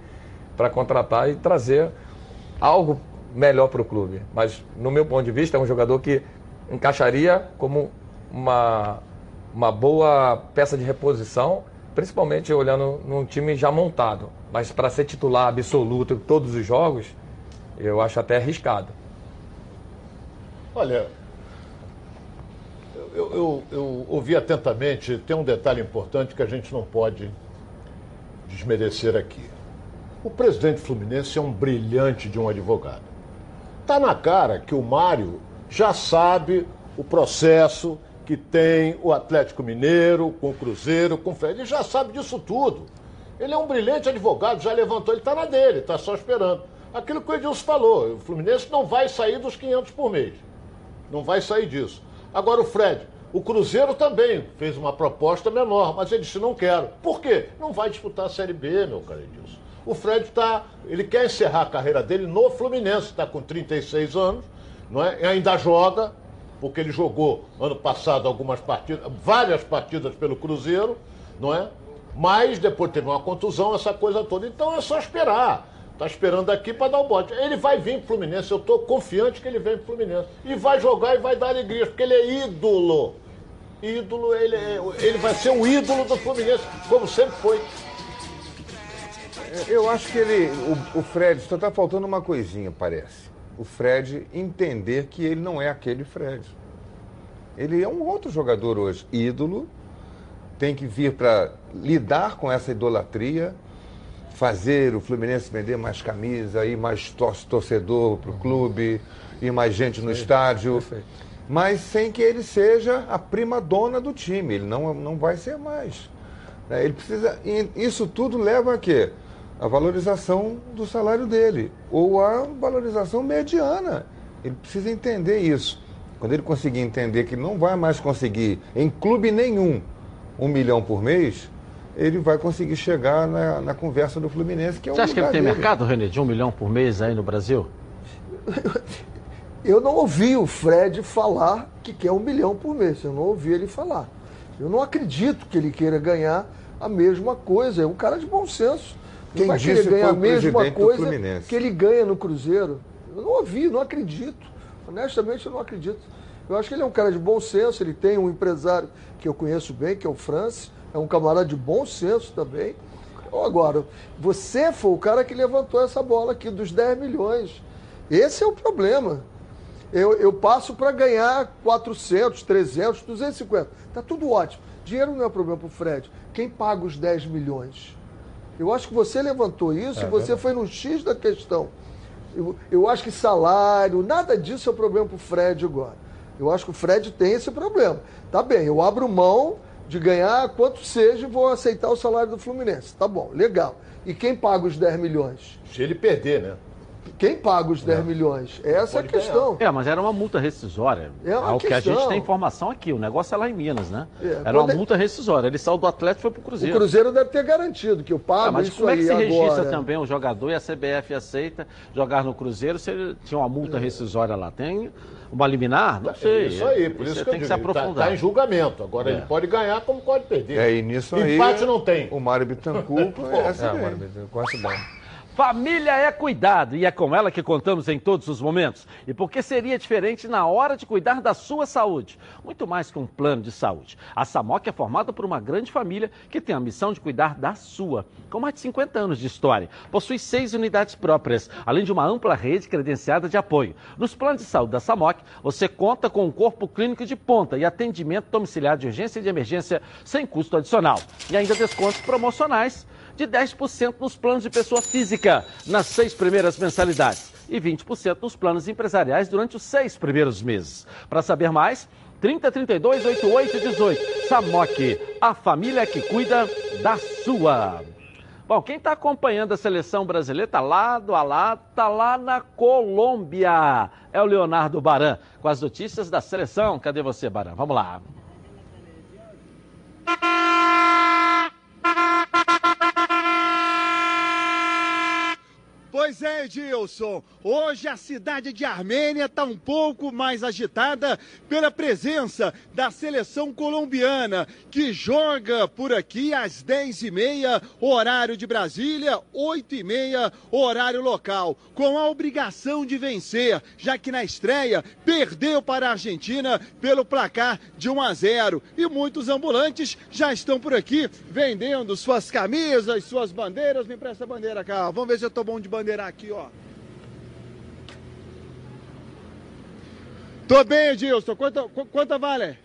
para contratar e trazer algo melhor para o clube. Mas, no meu ponto de vista, é um jogador que encaixaria como uma, uma boa peça de reposição, principalmente olhando num time já montado. Mas para ser titular absoluto em todos os jogos, eu acho até arriscado. Olha, eu, eu- eu ouvi atentamente, tem um detalhe importante que a gente não pode desmerecer aqui. O presidente Fluminense é um brilhante de um advogado. Tá na cara que o Mário já sabe o processo que tem o Atlético Mineiro com o Cruzeiro, com o Fred. Ele já sabe disso tudo. Ele é um brilhante advogado, já levantou, ele está na dele, está só esperando. Aquilo que o Edilson falou, o Fluminense não vai sair dos 500 por mês. Não vai sair disso. Agora o Fred, o Cruzeiro também fez uma proposta menor, mas ele disse não quero. Por quê? Não vai disputar a Série B, meu caro Edilson. O Fred tá, ele quer encerrar a carreira dele no Fluminense, está com 36 anos, não é? E ainda joga, porque ele jogou ano passado algumas partidas, várias partidas pelo Cruzeiro, não é? Mas depois teve uma contusão, essa coisa toda. Então é só esperar. Tá esperando aqui para dar o bote. Ele vai vir pro Fluminense, eu tô confiante que ele vem pro Fluminense. E vai jogar e vai dar alegria, porque ele é ídolo. Ídolo, ele, é- ele vai ser o ídolo do Fluminense, como sempre foi. Eu acho que ele, o, o Fred, só está faltando uma coisinha, parece. O Fred entender que ele não é aquele Fred. Ele é um outro jogador hoje, ídolo, tem que vir para lidar com essa idolatria, fazer o Fluminense vender mais camisa, ir mais tor- torcedor para o clube, ir mais gente no estádio, mas sem que ele seja a prima dona do time. Ele não, não vai ser mais. né? Ele precisa. Isso tudo leva a quê? A valorização do salário dele, ou a valorização mediana. Ele precisa entender isso. Quando ele conseguir entender que não vai mais conseguir, em clube nenhum, um milhão por mês, ele vai conseguir chegar na, na conversa do Fluminense, que é o Você acha que ele tem dele. mercado, René, de um milhão por mês aí no Brasil? Eu não ouvi o Fred falar que quer um milhão por mês. Eu não ouvi ele falar. Eu não acredito que ele queira ganhar a mesma coisa. É um cara de bom senso. Quem vai disse ganhar foi a mesma coisa que ele ganha no Cruzeiro. Eu não ouvi, não acredito. Honestamente, eu não acredito. Eu acho que ele é um cara de bom senso. Ele tem um empresário que eu conheço bem, que é o Francis. É um camarada de bom senso também. Então, Agora, você foi o cara que levantou essa bola aqui dos 10 milhões. Esse é o problema. Eu, eu passo para ganhar 400, 300, 250. Tá tudo ótimo. Dinheiro não é problema para o Fred. Quem paga os 10 milhões? Eu acho que você levantou isso É e você foi no X da questão. Eu, eu acho que salário, nada disso é problema para o Fred agora. Eu acho que o Fred tem esse problema. Tá bem, eu abro mão de ganhar quanto seja vou aceitar o salário do Fluminense. Tá bom, legal. E quem paga os 10 milhões? Se ele perder, né? Quem paga os 10 milhões? Essa é a questão. É, mas era uma multa rescisória. É uma o que a gente tem informação aqui. O negócio é lá em Minas, né? É, era uma é- multa rescisória. Ele saiu do Atlético e foi pro O Cruzeiro. Cruzeiro deve ter garantido que eu pago Ah, mas isso como é que se registra agora. também o jogador e a CBF aceita jogar no Cruzeiro se ele tinha uma multa rescisória lá? Tem uma liminar? Não sei. É isso aí, por isso que eu tem que digo, se ele tá, aprofundar. tá em julgamento. Agora É. ele pode ganhar como pode perder. É, e nisso aí. Empate não tem. O Mário Bittencourt conhece É, bem. Mário Bittencourt conhece bem. Família é cuidado e é com ela que contamos em todos os momentos. E por que seria diferente na hora de cuidar da sua saúde? Muito mais que um plano de saúde. A Samok é formada por uma grande família que tem a missão de cuidar da sua. Com mais de 50 anos de história, possui seis unidades próprias, além de uma ampla rede credenciada de apoio. Nos planos de saúde da Samok, você conta com um corpo clínico de ponta e atendimento domiciliar de urgência e de emergência sem custo adicional. E ainda descontos promocionais de 10% nos planos de pessoa física nas seis primeiras mensalidades e 20% nos planos empresariais durante os seis primeiros meses. Para saber mais, 30 32 88 18. Samok, a família que cuida da sua. Bom, quem está acompanhando a seleção brasileira está lado a lado, está lá na Colômbia. É o Leonardo Baran com as notícias da seleção. Cadê você, Baran? Vamos lá. Pois é, Edilson. Hoje a cidade de Armênia está um pouco mais agitada pela presença da seleção colombiana, que joga por aqui às 10h30, horário de Brasília, 8h30, horário local, com a obrigação de vencer, já que na estreia perdeu para a Argentina pelo placar de 1 a 0. E muitos ambulantes já estão por aqui vendendo suas camisas, suas bandeiras. Me empresta a bandeira cá. Vamos ver se eu tô bom de bandeira aqui, ó. Tô bem, Edilson. Quanto, qu- quanto vale?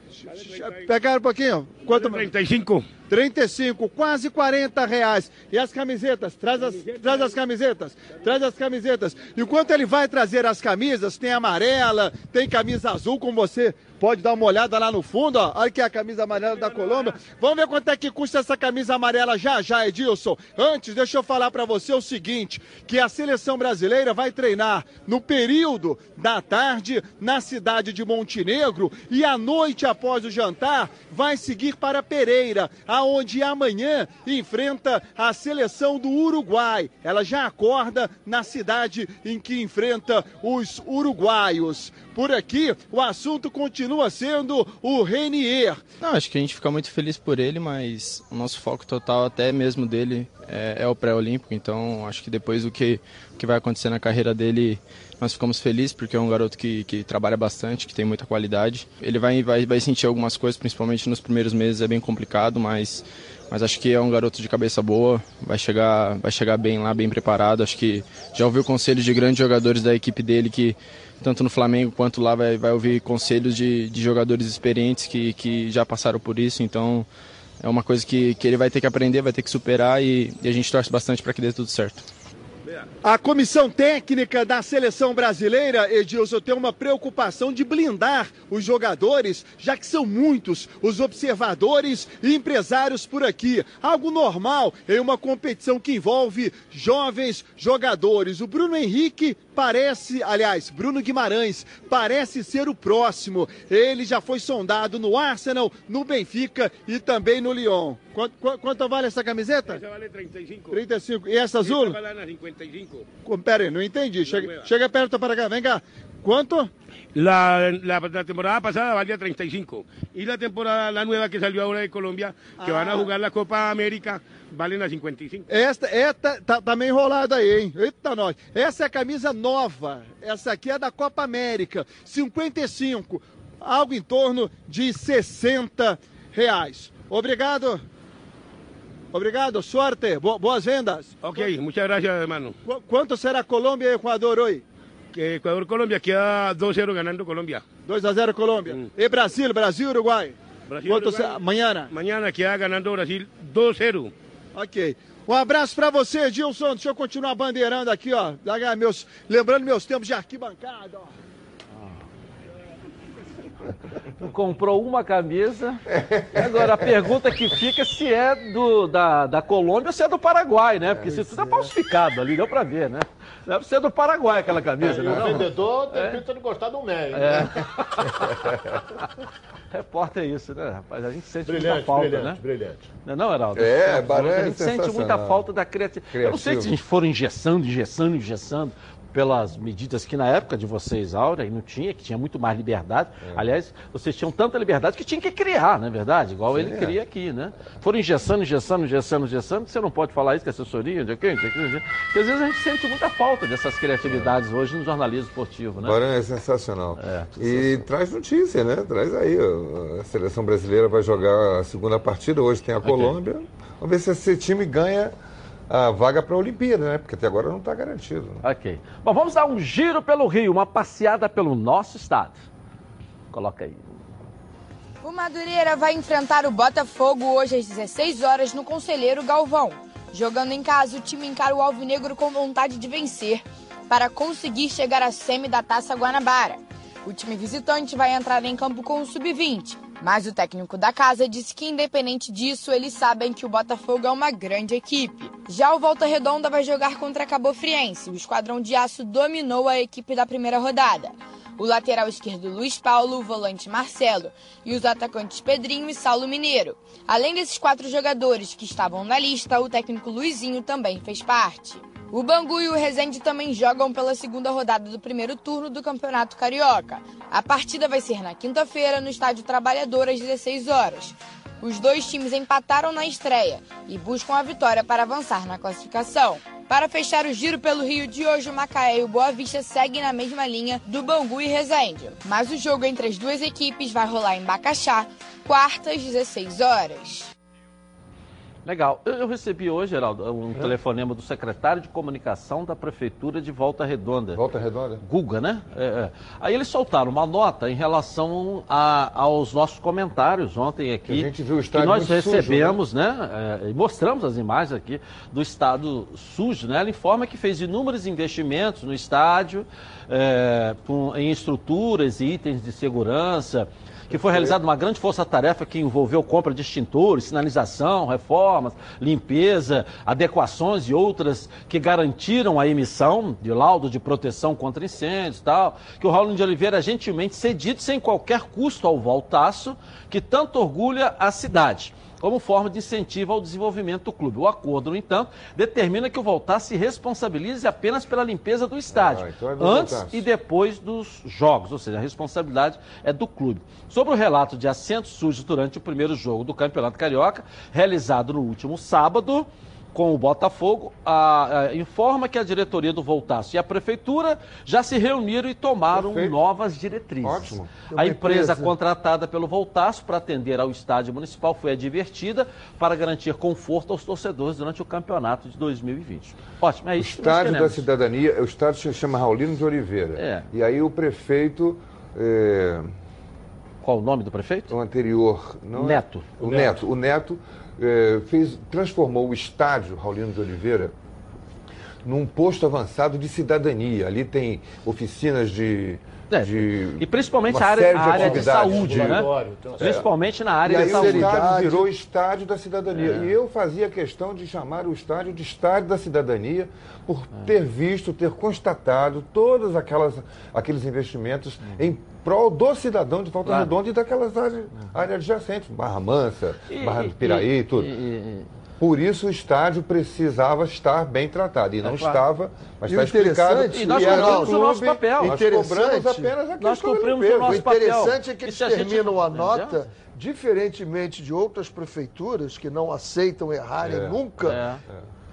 Pegaram um pouquinho? Quanto? 35. 35, quase 40 reais. E as camisetas? Traz as, traz as camisetas. Traz as camisetas. Enquanto ele vai trazer as camisas, tem amarela, tem camisa azul, como você pode dar uma olhada lá no fundo, ó. Olha aqui a camisa amarela da Colômbia. Vamos ver quanto é que custa essa camisa amarela já já, Edilson. Antes, deixa eu falar para você o seguinte, que a seleção brasileira vai treinar no período da tarde na cidade de Montenegro e à noite após o jantar vai seguir para Pereira, aonde amanhã enfrenta a seleção do Uruguai. Ela já acorda na cidade em que enfrenta os uruguaios. Por aqui, o assunto continua sendo o Renier. Não, acho que a gente fica muito feliz por ele, mas o nosso foco total, até mesmo dele, é, é o pré-olímpico. Então, acho que depois do que, que vai acontecer na carreira dele, nós ficamos felizes, porque é um garoto que, que trabalha bastante, que tem muita qualidade. Ele vai, vai, vai sentir algumas coisas, principalmente nos primeiros meses, é bem complicado, mas, mas acho que é um garoto de cabeça boa, vai chegar, vai chegar bem lá, bem preparado. Acho que já ouviu conselhos de grandes jogadores da equipe dele que tanto no Flamengo quanto lá vai, vai ouvir conselhos de, de jogadores experientes que, que já passaram por isso, então é uma coisa que, que ele vai ter que aprender, vai ter que superar e, e a gente torce bastante para que dê tudo certo. A comissão técnica da seleção brasileira, Edilson, tem uma preocupação de blindar os jogadores, já que são muitos os observadores e empresários por aqui. Algo normal em uma competição que envolve jovens jogadores. O Bruno Henrique parece, aliás, Bruno Guimarães parece ser o próximo. Ele já foi sondado no Arsenal, no Benfica e também no Lyon. Quanto, quanto- vale essa camiseta? Esa vale 35. 35. E essa azul? Esta vale a 55. Co- Pera aí, não entendi. Chega, chega perto para cá, vem cá. Quanto? La, la, la temporada pasada valía 35. Y la temporada, la nueva que salió ahora de Colombia, que van a Ah. jugar la Copa América, valen a 55. Esta, esta tá, tá meio enrolada aí, hein? Eita, nós. Essa é a camisa nova. Essa aqui é da Copa América. 55. Algo em torno de 60 reais. Obrigado. Obrigado, sorte. Bo- boas vendas. Ok, muchas gracias, hermano. Qu- quanto será Colômbia e Equador hoje? Que Ecuador-Colombia queda 2-0 ganando Colombia. 2 a 0 Colômbia. E Brasil, Brasil e Uruguai? Brasil, Quanto Uruguai. será? Amanhã? Mañana queda ganando Brasil 2-0. Ok. Um abraço pra você, Edilson. Deixa eu continuar bandeirando aqui, ó. Meus, lembrando meus tempos de arquibancada, ó. Comprou uma camisa. Agora a pergunta que fica é se é do, da, da Colômbia ou se é do Paraguai, né? Porque se tudo é falsificado ali, deu pra ver, né? Deve ser do Paraguai aquela camisa, E né? o vendedor tem É. pinta de gostar do meio. É. né? Repórter é isso, né, rapaz? A gente sente muita Brilhante, falta, brilhante, né? brilhante. Não é não, Heraldo? É, Baré A é gente sente muita falta da criatividade. Eu não sei se a gente for engessando, engessando, engessando. Pelas medidas que na época de vocês, Áurea, não tinha, que tinha muito mais liberdade. É. Aliás, vocês tinham tanta liberdade que tinha que criar, não é verdade? Igual Sim, ele é. cria aqui, né? Foram engessando, engessando, engessando, engessando, que você não pode falar isso com a assessoria, quem, de quem. Porque às vezes a gente sente muita falta dessas criatividades hoje no jornalismo esportivo, né? Agora é sensacional. É, E traz notícia, né? Traz aí. A seleção brasileira vai jogar a segunda partida. Hoje tem a Colômbia. Vamos ver se esse time ganha a vaga para a Olimpíada, né? Porque até agora não está garantido. Ok. Bom, vamos dar um giro pelo Rio, uma passeada pelo nosso estado. Coloca aí. O Madureira vai enfrentar o Botafogo hoje às 16 horas no Conselheiro Galvão. Jogando em casa, o time encara o Alvinegro com vontade de vencer para conseguir chegar à semi da Taça Guanabara. O time visitante vai entrar em campo com o sub-20, mas o técnico da casa disse que independente disso, eles sabem que o Botafogo é uma grande equipe. Já o Volta Redonda vai jogar contra a Cabo Friense. O esquadrão de aço dominou a equipe da primeira rodada. O lateral esquerdo Luiz Paulo, o volante Marcelo e os atacantes Pedrinho e Saulo Mineiro. Além desses quatro jogadores que estavam na lista, o técnico Luizinho também fez parte. O Bangu e o Resende também jogam pela segunda rodada do primeiro turno do Campeonato Carioca. A partida vai ser na quinta-feira no Estádio Trabalhador às 16 horas. Os dois times empataram na estreia e buscam a vitória para avançar na classificação. Para fechar o giro pelo Rio de hoje, o Macaé e o Boa Vista seguem na mesma linha do Bangu e Resende. Mas o jogo entre as duas equipes vai rolar em Bacaxá, quarta às 16 horas. Legal. Eu, eu recebi hoje, Geraldo, um telefonema do secretário de comunicação da Prefeitura de Volta Redonda. Volta Redonda? Guga, né? É, é. Aí eles soltaram uma nota em relação a- aos nossos comentários ontem aqui. Que a gente viu o que estádio nós muito sujo, recebemos, né? é, e mostramos as imagens aqui do estado sujo, né? Ela informa que fez inúmeros investimentos no estádio, é, em estruturas e itens de segurança que foi realizada uma grande força-tarefa que envolveu compra de extintores, sinalização, reformas, limpeza, adequações e outras que garantiram a emissão de laudo de proteção contra incêndios e tal, que o Raul de Oliveira é gentilmente cedido sem qualquer custo ao Voltaço, que tanto orgulha a cidade como forma de incentivo ao desenvolvimento do clube. O acordo, no entanto, determina que o Voltaço se responsabilize apenas pela limpeza do estádio, Ah, então é antes e depois dos jogos, ou seja, a responsabilidade é do clube. Sobre o relato de assentos sujos durante o primeiro jogo do Campeonato Carioca, realizado no último sábado, com o Botafogo, a- a- informa que a diretoria do Voltaço e a prefeitura já se reuniram e tomaram Perfeito. novas diretrizes. Ótimo. A empresa empresa. contratada pelo Voltaço para atender ao estádio municipal foi advertida para garantir conforto aos torcedores durante o campeonato de 2020. Ótimo, é O isso que nós estádio da cidadania, o estádio se chama Raulino de Oliveira. É. E aí o prefeito. é, Qual o nome do prefeito? O anterior. Não é? Neto. O Neto. O Neto é, fez, transformou o estádio Raulino de Oliveira num posto avançado de cidadania. Ali tem oficinas de. É, de E principalmente a área, a de área de saúde, né? Uma- Principalmente na E área aí de o saúde. estádio virou estádio da cidadania. É. E eu fazia questão de chamar o estádio de estádio da cidadania por É. ter visto, ter constatado todos aquelas, aqueles investimentos em prol do cidadão de Volta Claro. Redonda e daquelas áreas, áreas adjacentes, Barra Mansa, E- Barra do Piraí e tudo. e- e- Por isso o estádio precisava estar bem tratado. E não É claro. estava, mas E está explicado. E nós era cumprimos um o nosso papel. Nós Interessante. cobramos apenas a Nós cumprimos o nosso O interessante papel. é que eles Isso a gente terminam a nota, diferentemente de outras prefeituras que não aceitam errarem É, nunca, É.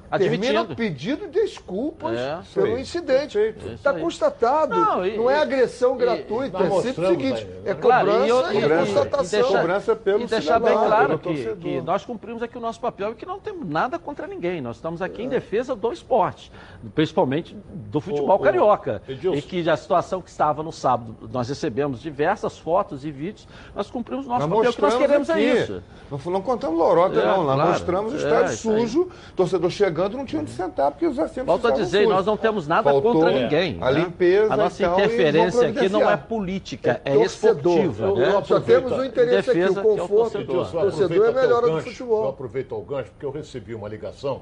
Admitindo. pedindo desculpas É. pelo aí. incidente. Está aí. constatado. Não, Não, e- é e- agressão e- gratuita. é sempre o seguinte: aí, é né? Claro, cobrança e, e, eu- e- é e- constatação. e deixar- Cobrança pelo e deixar bem claro que, que nós cumprimos aqui o nosso papel e que não temos nada contra ninguém. Nós estamos aqui em defesa do esporte, principalmente do futebol ô, carioca. Edilson. E que a situação que estava no sábado, nós recebemos diversas fotos e vídeos, nós cumprimos o nosso Nós papel. O que nós queremos aqui. é isso. Não, não contamos lorota, É, não. Nós claro. mostramos o É, estádio aí. sujo, torcedor chegando, não tinha onde sentar, porque os assentos Volto a dizer, sujos. nós não temos nada Faltou contra ninguém. A né? limpeza, A nossa então, interferência aqui não é política, é, torcedor. esportiva. Né? Só temos um interesse aqui, o que é o conforto torcedor. do Edilson, torcedor é aproveita até melhor o do futebol. Eu aproveito o gancho porque eu recebi uma ligação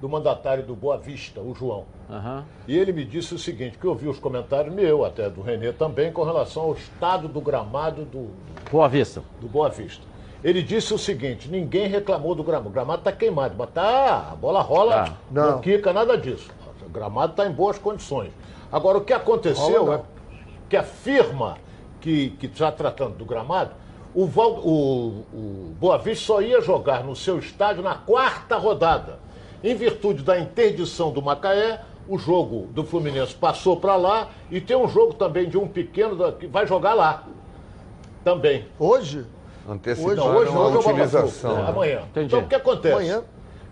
do mandatário do Boa Vista, o João. Aham. E ele me disse o seguinte, que eu vi os comentários meu, até do Renê também, com relação ao estado do gramado do, Boa vista. do Boa Vista. Ele disse o seguinte, ninguém reclamou do gramado. O gramado está queimado, mas tá, a bola rola, Tá. não. Não. quica, nada disso. O gramado está em boas condições. Agora, o que aconteceu é que a firma que está tratando do gramado, o, Val- o, o Boa Vista só ia jogar no seu estádio na quarta rodada. Em virtude da interdição do Macaé, o jogo do Fluminense passou para lá e tem um jogo também de um pequeno da- que vai jogar lá. Também. Hoje? Anteciparam Não, hoje, a hoje o utilização. É, amanhã. Entendi. Então o que acontece? Amanhã.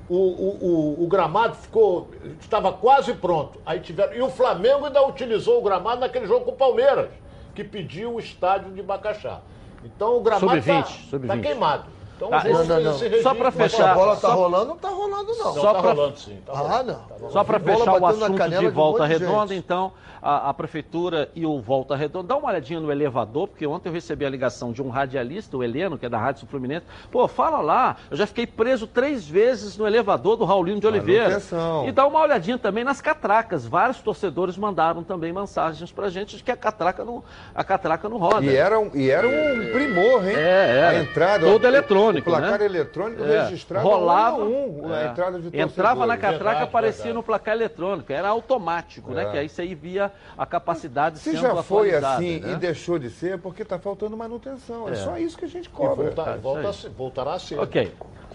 O, o, o, o gramado ficou. estava quase pronto. Aí tiveram. E o Flamengo ainda utilizou o gramado naquele jogo com o Palmeiras, que pediu o estádio de Bacaxá. Então o gramado está Sub-20, sub-20. queimado. Então Tá, não, não, não. Só pra Mas fechar- a bola tá só- rolando, não tá rolando, não. Não, Só tá pra- rolando sim. Tá Ah, rolando. não. Só para fechar o assunto de Volta de Redonda, gente. então, a, a Prefeitura e o Volta Redonda, dá uma olhadinha no elevador, porque ontem eu recebi a ligação de um radialista, o Heleno, que é da Rádio Sul Fluminense. Pô, fala lá, eu já fiquei preso três vezes no elevador do Raulino de Oliveira. Manutenção. E dá uma olhadinha também nas catracas. Vários torcedores mandaram também mensagens pra gente de que a catraca não, a catraca não roda. E era, um, e era um primor, hein? É, era. A entrada. Todo o- eletrônico, O placar né? eletrônico É. registrava Rolava, um a um é. a entrada de Entrava na catraca, Verdade, aparecia verdade. no placar eletrônico. Era automático, né? É. Que aí você aí via a capacidade Se sendo já foi assim né? e deixou de ser, é porque está faltando manutenção. É. É. só isso que a gente E cobra. volta- É, volta voltará a ser. Ok.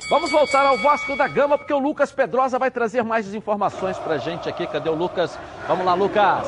Vamos voltar ao Vasco da Gama, porque o Lucas Pedrosa vai trazer mais informações pra gente aqui. Cadê o Lucas? Vamos lá, Lucas.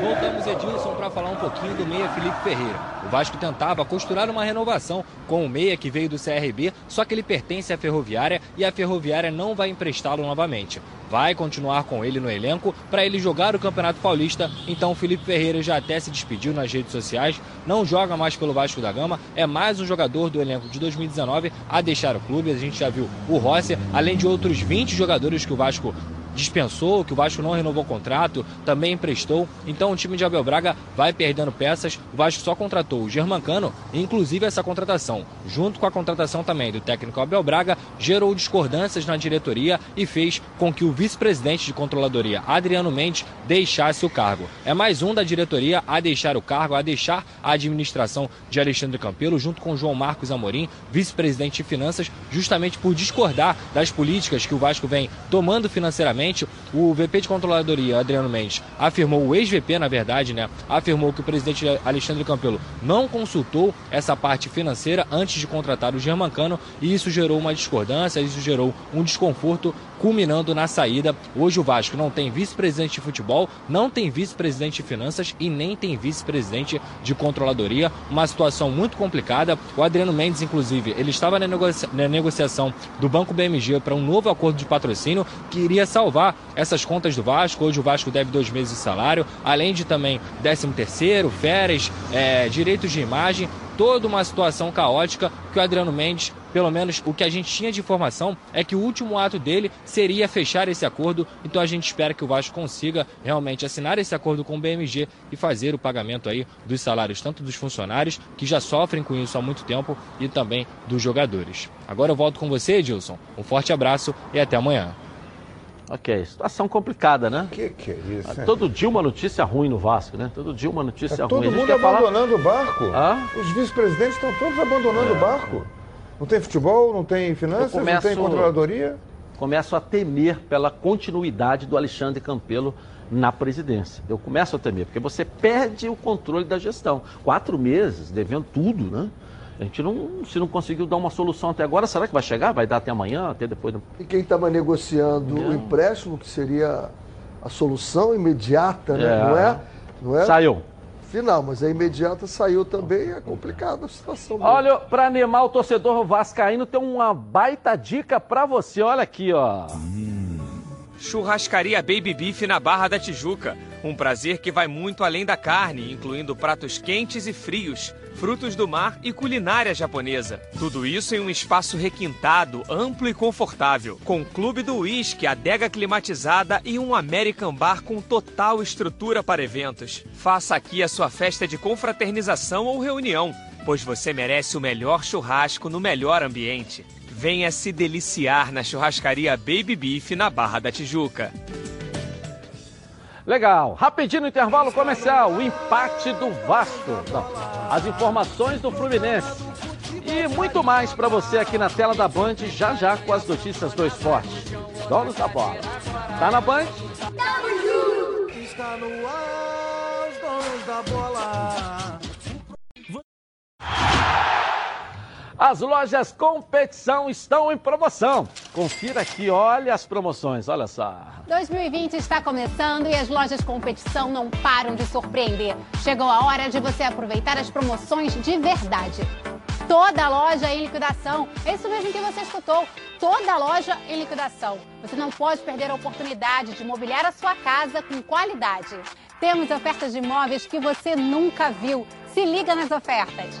Voltamos, Edilson, para falar um pouquinho do meia Felipe Ferreira. O Vasco tentava costurar uma renovação com o meia que veio do CRB, só que ele pertence à Ferroviária e a Ferroviária não vai emprestá-lo novamente. Vai continuar com ele no elenco para ele jogar o Campeonato Paulista. Então o Felipe Ferreira já até se despediu nas redes sociais, não joga mais pelo Vasco da Gama, é mais um jogador do elenco de 2019 a deixar o clube. A gente já viu o Rossi, além de outros 20 jogadores que o Vasco dispensou, que o Vasco não renovou o contrato, também emprestou. Então o time de Abel Braga vai perdendo peças. O Vasco só contratou o Germancano, inclusive essa contratação, junto com a contratação também do técnico Abel Braga, gerou discordâncias na diretoria e fez com que o vice-presidente de controladoria, Adriano Mendes, deixasse o cargo. É mais um da diretoria a deixar o cargo, a deixar a administração de Alexandre Campelo, junto com João Marcos Amorim, vice-presidente de finanças, justamente por discordar das políticas que o Vasco vem tomando financeiramente. O VP de controladoria, Adriano Mendes, afirmou, o ex-VP, na verdade, né, afirmou que o presidente Alexandre Campelo não consultou essa parte financeira antes de contratar o Germancano e isso gerou uma discordância, isso gerou um desconforto culminando na saída. Hoje o Vasco não tem vice-presidente de futebol, não tem vice-presidente de finanças e nem tem vice-presidente de controladoria. Uma situação muito complicada. O Adriano Mendes, inclusive, ele estava na, negocia- na negociação do Banco BMG para um novo acordo de patrocínio que iria salvar essas contas do Vasco. Hoje o Vasco deve dois meses de salário, além de também 13 terceiro, férias, eh, direitos de imagem, toda uma situação caótica que o Adriano Mendes pelo menos o que a gente tinha de informação é que o último ato dele seria fechar esse acordo. Então a gente espera que o Vasco consiga realmente assinar esse acordo com o BMG e fazer o pagamento aí dos salários tanto dos funcionários que já sofrem com isso há muito tempo e também dos jogadores. Agora eu volto com você, Edilson. Um forte abraço e até amanhã. Ok, situação complicada, né? Que que é isso? hein? Todo dia uma notícia ruim no Vasco, né? Todo dia uma notícia ruim. todo A gente mundo quer falar- abandonando o barco. Hã? Os vice-presidentes estão todos abandonando É. o barco. Não tem futebol, não tem finanças, Eu não tem começo- controladoria. Começo a temer pela continuidade do Alexandre Campelo na presidência. Eu começo a temer, porque você perde o controle da gestão. Quatro meses, devendo tudo, né? A gente não, se não conseguiu dar uma solução até agora, será que vai chegar? Vai dar até amanhã, até depois do... E quem estava negociando o empréstimo, que seria a solução imediata, né? É. Não é? Não é? Saiu. Final, mas a imediata saiu também, é complicada a situação. mesmo. Olha, para animar o torcedor vascaíno, tem uma baita dica para você. Olha aqui, ó. Churrascaria Baby Beef na Barra da Tijuca. Um prazer que vai muito além da carne, incluindo pratos quentes e frios, frutos do mar e culinária japonesa. Tudo isso em um espaço requintado, amplo e confortável, com clube do uísque, adega climatizada e um American Bar com total estrutura para eventos. Faça aqui a sua festa de confraternização ou reunião, pois você merece o melhor churrasco no melhor ambiente. Venha se deliciar na churrascaria Baby Beef na Barra da Tijuca. Legal. Rapidinho no intervalo comercial, o empate do Vasco. Não, as informações do Fluminense. E muito mais para você aqui na tela da Band, já já com as notícias do esporte. Donos da bola. Tá na Band? Está no ar, os donos da bola. As lojas competição estão em promoção. Confira aqui, olha as promoções, olha só. 2020 está começando e as lojas competição não param de surpreender. Chegou a hora de você aproveitar as promoções de verdade. Toda loja em liquidação. É isso mesmo que você escutou. Toda loja em liquidação. Você não pode perder a oportunidade de mobiliar a sua casa com qualidade. Temos ofertas de imóveis que você nunca viu. Se liga nas ofertas.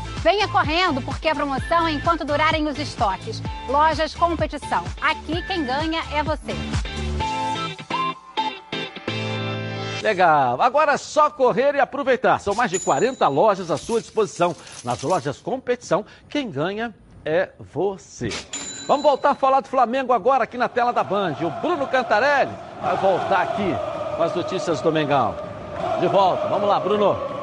Venha correndo, porque a promoção é enquanto durarem os estoques. Lojas Competição. Aqui quem ganha é você. Legal. Agora é só correr e aproveitar. São mais de 40 lojas à sua disposição. Nas lojas competição, quem ganha é você. Vamos voltar a falar do Flamengo agora aqui na tela da Band. O Bruno Cantarelli vai voltar aqui com as notícias do Mengão. De volta. Vamos lá, Bruno.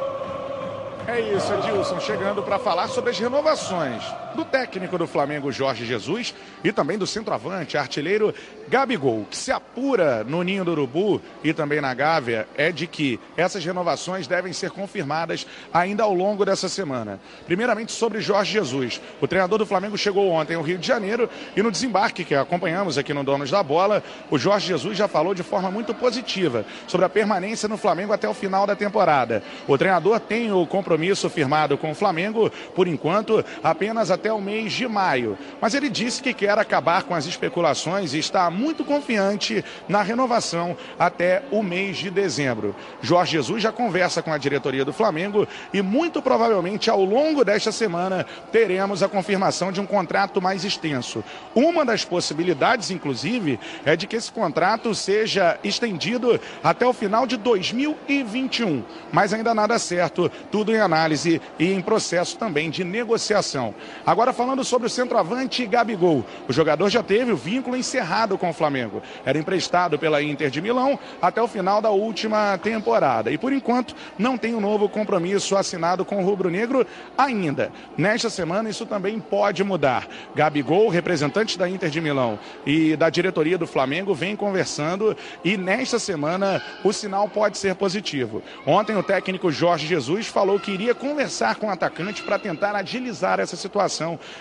É isso, Edilson, chegando para falar sobre as renovações do técnico do Flamengo, Jorge Jesus, e também do centroavante, artilheiro Gabigol, que se apura no Ninho do Urubu e também na Gávea, é de que essas renovações devem ser confirmadas ainda ao longo dessa semana. Primeiramente sobre Jorge Jesus. O treinador do Flamengo chegou ontem ao Rio de Janeiro e no desembarque que acompanhamos aqui no Donos da Bola, o Jorge Jesus já falou de forma muito positiva sobre a permanência no Flamengo até o final da temporada. O treinador tem o compromisso firmado com o Flamengo, por enquanto, apenas até o mês de maio. Mas ele disse que quer acabar com as especulações e está muito confiante na renovação até o mês de dezembro. Jorge Jesus já conversa com a diretoria do Flamengo e muito provavelmente ao longo desta semana teremos a confirmação de um contrato mais extenso. Uma das possibilidades, inclusive, é de que esse contrato seja estendido até o final de 2021. Mas ainda nada certo, tudo em análise e em processo também de negociação. Agora falando sobre o centroavante Gabigol. O jogador já teve o vínculo encerrado com o Flamengo. Era emprestado pela Inter de Milão até o final da última temporada. E por enquanto não tem um novo compromisso assinado com o Rubro Negro ainda. Nesta semana isso também pode mudar. Gabigol, representante da Inter de Milão e da diretoria do Flamengo, vem conversando e nesta semana o sinal pode ser positivo. Ontem o técnico Jorge Jesus falou que iria conversar com o atacante para tentar agilizar essa situação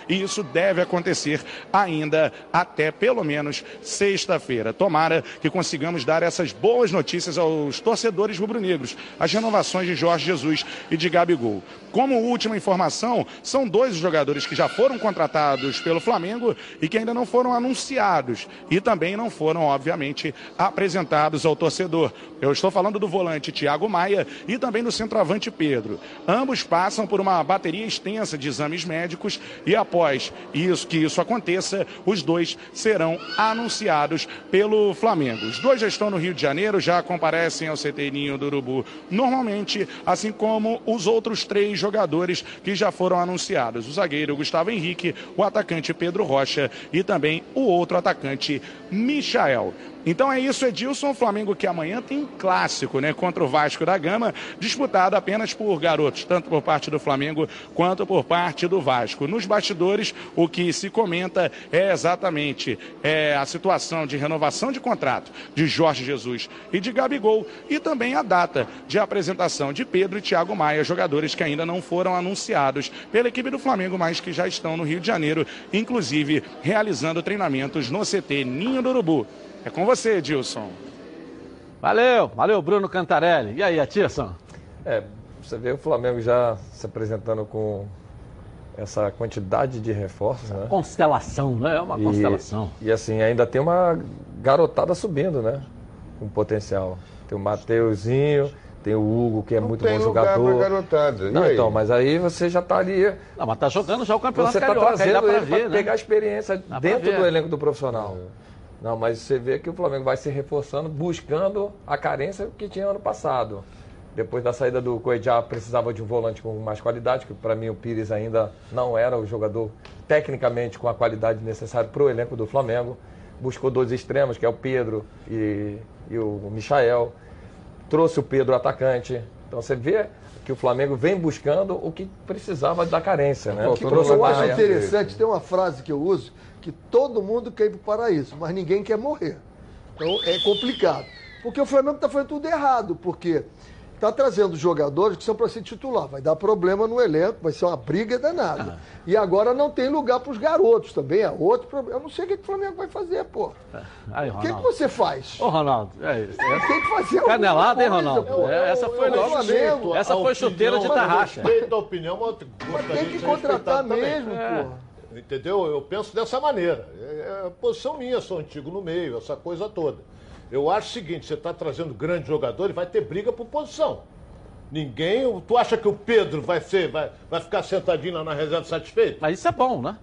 e isso deve acontecer ainda até pelo menos sexta-feira. Tomara que consigamos dar essas boas notícias aos torcedores rubro-negros, as renovações de Jorge Jesus e de Gabigol. Como última informação, são dois jogadores que já foram contratados pelo Flamengo e que ainda não foram anunciados e também não foram, obviamente, apresentados ao torcedor. Eu estou falando do volante Thiago Maia e também do centroavante Pedro. Ambos passam por uma bateria extensa de exames médicos e após isso que isso aconteça, os dois serão anunciados pelo Flamengo. Os dois já estão no Rio de Janeiro, já comparecem ao CT Ninho do Urubu normalmente, assim como os outros três jogadores que já foram anunciados: o zagueiro Gustavo Henrique, o atacante Pedro Rocha e também o outro atacante Michael. Então é isso, Edilson. Flamengo que amanhã tem clássico, né? Contra o Vasco da Gama, disputado apenas por garotos, tanto por parte do Flamengo quanto por parte do Vasco. Nos bastidores, o que se comenta é exatamente é, a situação de renovação de contrato de Jorge Jesus e de Gabigol e também a data de apresentação de Pedro e Thiago Maia, jogadores que ainda não foram anunciados pela equipe do Flamengo, mas que já estão no Rio de Janeiro, inclusive realizando treinamentos no CT Ninho do Urubu. É com você, Edilson. Valeu, valeu, Bruno Cantarelli. E aí, Atirson? É, você vê o Flamengo já se apresentando com essa quantidade de reforços, né? Constelação, né? É uma E- constelação. E assim, ainda tem uma garotada subindo, né? Com potencial. Tem o Mateuzinho, tem o Hugo, que é muito tem bom jogador. garotada. E Não, aí? então, mas aí você já tá ali. Não, mas tá jogando já o Campeonato Você tá Carioca, aí dá trazendo pra ele ver, pra né? pegar experiência Dá dentro do elenco do profissional. Não, mas você vê que o Flamengo vai se reforçando, buscando a carência que tinha ano passado. Depois da saída do Coedjá, precisava de um volante com mais qualidade, que para mim o Pires ainda não era o jogador tecnicamente com a qualidade necessária para o elenco do Flamengo. Buscou dois extremos, que é o Pedro e, e o Michael. Trouxe o Pedro atacante. Então você vê que o Flamengo vem buscando o que precisava da carência. Né? O que eu acho interessante, tem uma frase que eu uso, que todo mundo quer ir para o paraíso, mas ninguém quer morrer. Então é complicado. Porque o Flamengo está fazendo tudo errado, porque está trazendo jogadores que são para ser titular. Vai dar problema no elenco, vai ser uma briga danada. Ah. E agora não tem lugar para os garotos também. É outro problema. Eu não sei o que, que o Flamengo vai fazer, pô. Aí, O que, que você faz? Ô, Ronaldo, é isso. Tem que fazer Canelada, hein, alguma coisa, Ronaldo? pô. É, essa foi Eu- eu logo- Flamengo, essa foi chuteira de tarraxa. Respeito a opinião, mas Mas tem que contratar mesmo, É. pô. Entendeu? Eu penso dessa maneira. É, é posição minha, sou antigo no meio, essa coisa toda. Eu acho o seguinte, você está trazendo grande jogador e vai ter briga por posição. Ninguém. Tu acha que o Pedro vai ser, vai, vai ficar sentadinho lá na reserva satisfeito? Mas isso é bom, né?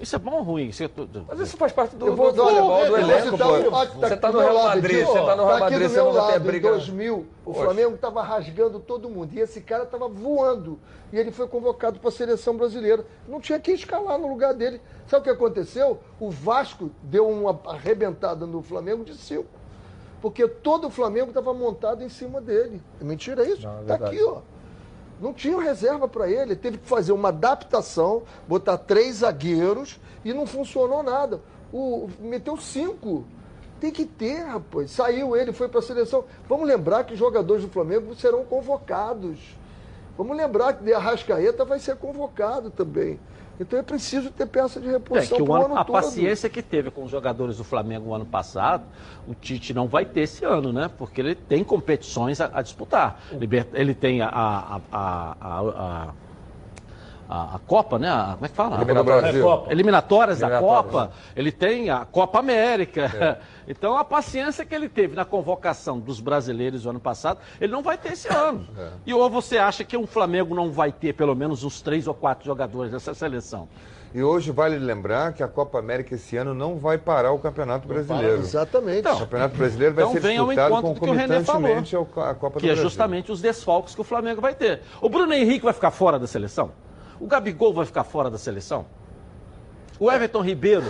Isso é bom ou ruim? Isso é tudo- Mas isso faz parte do, Eu vou do dar futebol, do eu vou elenco, citar pô. fato que Você tá no do Real lado Madrid, você tá no Real Tá aqui Madrid, do você meu não vai ter lado, briga. Em 2000, o Poxa. Flamengo estava rasgando todo mundo. E esse cara estava voando. E ele foi convocado para a seleção brasileira. Não tinha quem escalar no lugar dele. Sabe o que aconteceu? O Vasco deu uma arrebentada no Flamengo de cinco. Porque todo o Flamengo estava montado em cima dele. É mentira isso? Não, é tá aqui, ó. Não tinha reserva para ele. Teve que fazer uma adaptação, botar três zagueiros e não funcionou nada. O, meteu cinco. Tem que ter, rapaz. Saiu ele, foi para a seleção. Vamos lembrar que os jogadores do Flamengo serão convocados. Vamos lembrar que de Arrascaeta vai ser convocado também. Então é preciso ter peça de É reposição que o ano, ano a todo. paciência que teve com os jogadores do Flamengo o ano passado, o Tite não vai ter esse ano, né? Porque ele tem competições a, a disputar. Ele tem a, a, a, a, a- Copa, né? A- como é que fala? Eliminatórias. A Copa. Eliminatórias da Eliminatórias. Copa. Ele tem a Copa América. Então a paciência que ele teve na convocação dos brasileiros o ano passado, ele não vai ter esse ano. E ou você acha que o Flamengo não vai ter pelo menos uns três ou quatro jogadores dessa seleção? E hoje vale lembrar que a Copa América esse ano não vai parar o Campeonato Brasileiro. Exatamente. o Campeonato Brasileiro vai Então ser vem ao disputado encontro do que o concomitantemente à Copa do que é Brasil. justamente os desfalques que o Flamengo vai ter. O Bruno Henrique vai ficar fora da seleção? O Gabigol vai ficar fora da seleção? O Everton Ribeiro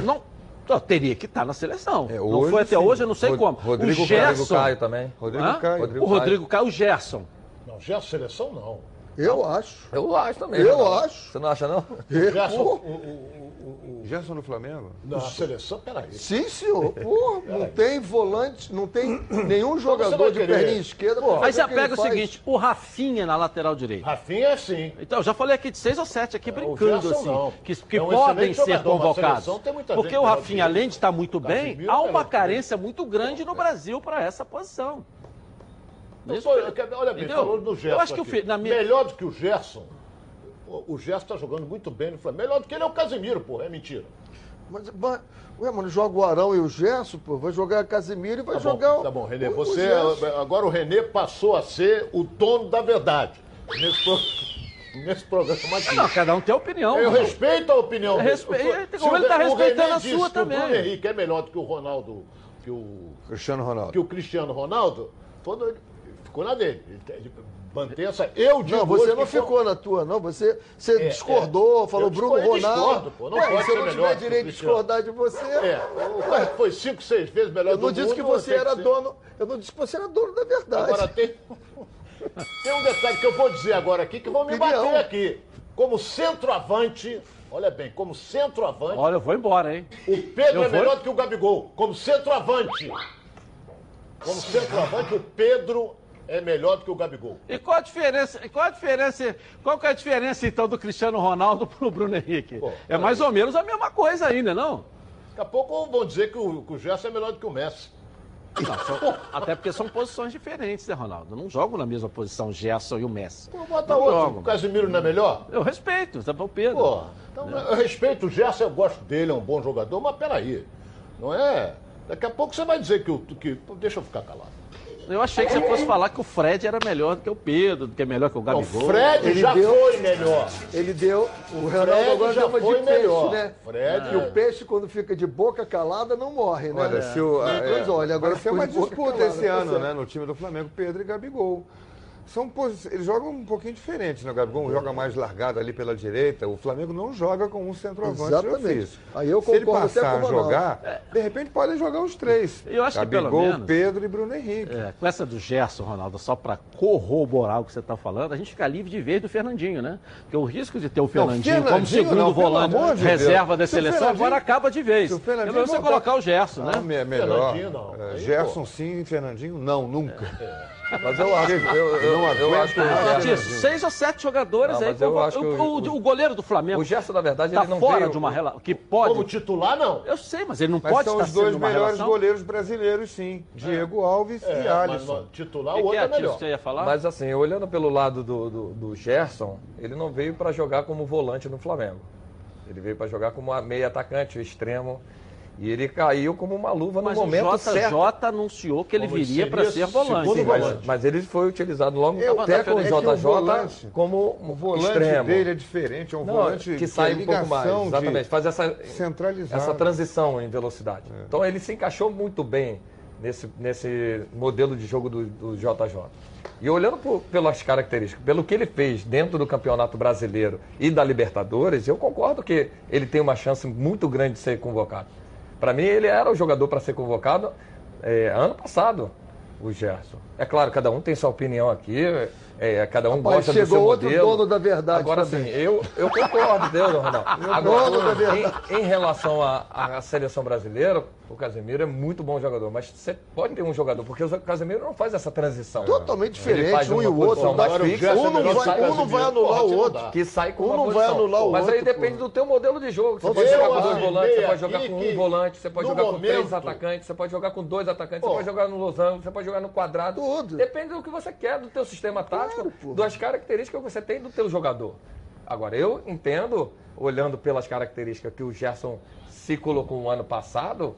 não não, teria que estar na seleção. não hoje, foi até sim. hoje, eu não sei Rod- como. Rodrigo o Gerson, Caio também. Rodrigo? Caio. Rodrigo o Rodrigo Caio, o Gerson. Não, a seleção não. Eu acho. Eu acho também. Eu Ronaldo. acho. Você não acha, não? Gerson, Pô, o, o, o, o, Gerson no Flamengo? na seleção, peraí. Sim, senhor. Pô, não tem volante, não tem nenhum jogador de perninha esquerda. pra Aí você o que ele pega o faz. seguinte, o Rafinha na lateral direita. Rafinha é sim. Então, eu já falei aqui de seis ou sete aqui brincando, Gerson assim, não. que, que É um podem ser mas convocados. seleção tem muita Porque gente o Rafinha, além de estar muito bem, Casemiro há é uma carência muito grande no Brasil para essa posição. Quero- olha bem, Entendeu? falou do Gerson. Eu acho que o aqui. Fi- na minha- Melhor do que o Gerson. O, o Gerson está jogando muito bem no Flamengo. Melhor do que ele é o Casemiro, pô. É mentira. Mas, mas, ué, mano, joga o Arão e o Gerson, pô. Vai jogar Casemiro e vai Tá jogar bom, o. tá bom, Renê. o- o Você, Gerson. agora o Renê passou a ser o dono da verdade. Nesse, pro- nesse programa aqui. Não, cada um tem opinião. Eu mano. respeito a opinião dele. respeito, Se como o ele tá Re- o respeitando a sua que O também. Bruno Henrique é melhor do que o Ronaldo, que o, Cristiano Ronaldo. que o Cristiano Ronaldo. Todo, ele ficou na dele. Ele, mantém essa. Eu digo Não, você não que foi- ficou na tua, não. Você, você É, discordou, é. falou Eu Bruno Ronaldo. discordo, pô. Não Ué, pode se eu ser não melhor tiver que direito de discordar de você. É, que foi cinco, seis vezes melhor Eu do não mundo. disse que você era ser- dono. Eu não disse que você era dono da verdade. Agora tem. Tem um detalhe que eu vou dizer agora aqui que vão me Opinião. bater aqui. Como centroavante, olha bem, como centroavante, Olha, eu vou embora, hein? o Pedro eu é vou- melhor do que o Gabigol. Como centroavante. Como centroavante, o Pedro é melhor do que o Gabigol. E qual a diferença? Qual a diferença? Qual que é a diferença então do Cristiano Ronaldo pro Bruno Henrique? Pô, é mais ou menos a mesma coisa ainda, não? Daqui a pouco vão dizer que o, que o Gerson é melhor do que o Messi. Não, são- até porque são posições diferentes, né, Ronaldo? Não jogam na mesma posição o Gerson e o Messi. Pô, bota Não outro. jogam. O Casimiro não é melhor? Eu respeito, tá bom, Pedro. Pô, então, eu respeito o Gerson, eu gosto dele, é um bom jogador, mas peraí. Não é. Daqui a pouco você vai dizer que o. Que, deixa eu ficar calado. Eu achei que você fosse falar que o Fred era melhor do que o Pedro, que é melhor que o Gabigol. o Fred Ele já deu- foi melhor. Ele deu. O Ronaldo Fred agora já uma de foi peixe, melhor. né? Fred- E o peixe, quando fica de boca calada, não morre, né? Olha, se o, Mas, é, olha, agora ficou uma disputa calada, esse tá ano, né? No time do Flamengo, Pedro e Gabigol. São eles jogam um pouquinho diferente, né? O Gabigol joga mais largado ali pela direita. O Flamengo não joga com um centroavante Exatamente. ofício. Aí eu Se ele passar a jogar, de repente podem jogar os três. Eu acho que pelo Gabigol, menos- Pedro e Bruno Henrique. É, com essa do Gerson, Ronaldo, só para corroborar o que você está falando, a gente fica livre de vez do Fernandinho, né? Porque o risco de ter o Fernandinho, como Fernandinho segundo não, pelo volante, de reserva Deus. da seleção, agora acaba de vez. Se o Fernandinho É melhor você colocar o Gerson, né? Ah, me- é melhor. Fernandinho, não. É, Aí, Gerson sim, Fernandinho não, nunca. Mas eu acho, eu, eu, Não eu acho que o Gerson, seis ou sete jogadores Não, aí. mas eu acho o, o, o- o goleiro do Flamengo o Gerson, na verdade, tá ele não fora veio... de uma relação. Que pode. Como titular, não. Eu sei, mas ele não Mas pode são estar os dois sendo uma melhores relação. goleiros brasileiros, sim. Diego Alves É, e mas Alisson. não, titular, o que outro é, é melhor. você ia falar? Mas assim, olhando pelo lado do, do, do Gerson, ele não veio para jogar como volante no Flamengo. Ele veio para jogar como meia atacante, o extremo. E ele caiu como uma luva no Mas o momento JJ certo. anunciou que ele Como viria para ser volante. Sim, mas, volante. mas ele foi utilizado logo Eu- até é com o o JJ volante- como O volante extremo. dele é diferente, é um Não, volante que sai é um pouco mais, exatamente, faz essa, essa transição em velocidade. Então ele se encaixou muito bem nesse, nesse modelo de jogo do, do JJ. E olhando por- pelas características, pelo que ele fez dentro do Campeonato Brasileiro e da Libertadores, eu concordo que ele tem uma chance muito grande de ser convocado. Para mim, ele era o jogador para ser convocado é, ano passado, o Gerson. É claro, cada um tem sua opinião aqui, é, cada um Rapaz, gosta do chegou seu outro modelo. dono da verdade Agora sim, eu, eu concordo, entendeu, Ronaldo? Agora, dono da verdade. em, em relação à, seleção brasileira, o Casemiro é muito bom jogador, mas você pode ter um jogador, porque o Casemiro não faz essa transição. Totalmente diferente, um e o outro. mais fixa, um não vai, um não vai anular o outro. que sai com Um não vai anular o Mas outro. aí depende pô. do teu modelo de jogo. Você pode jogar com dois volantes, você pode jogar com um volante, você pode jogar com três atacantes, você pode jogar com dois atacantes, você pode jogar no losango, você pode jogar no quadrado. Tudo. Depende do que você quer, do teu sistema tático, das características que você tem do teu jogador. Agora, eu entendo, olhando pelas características que o Gerson se colocou no ano passado,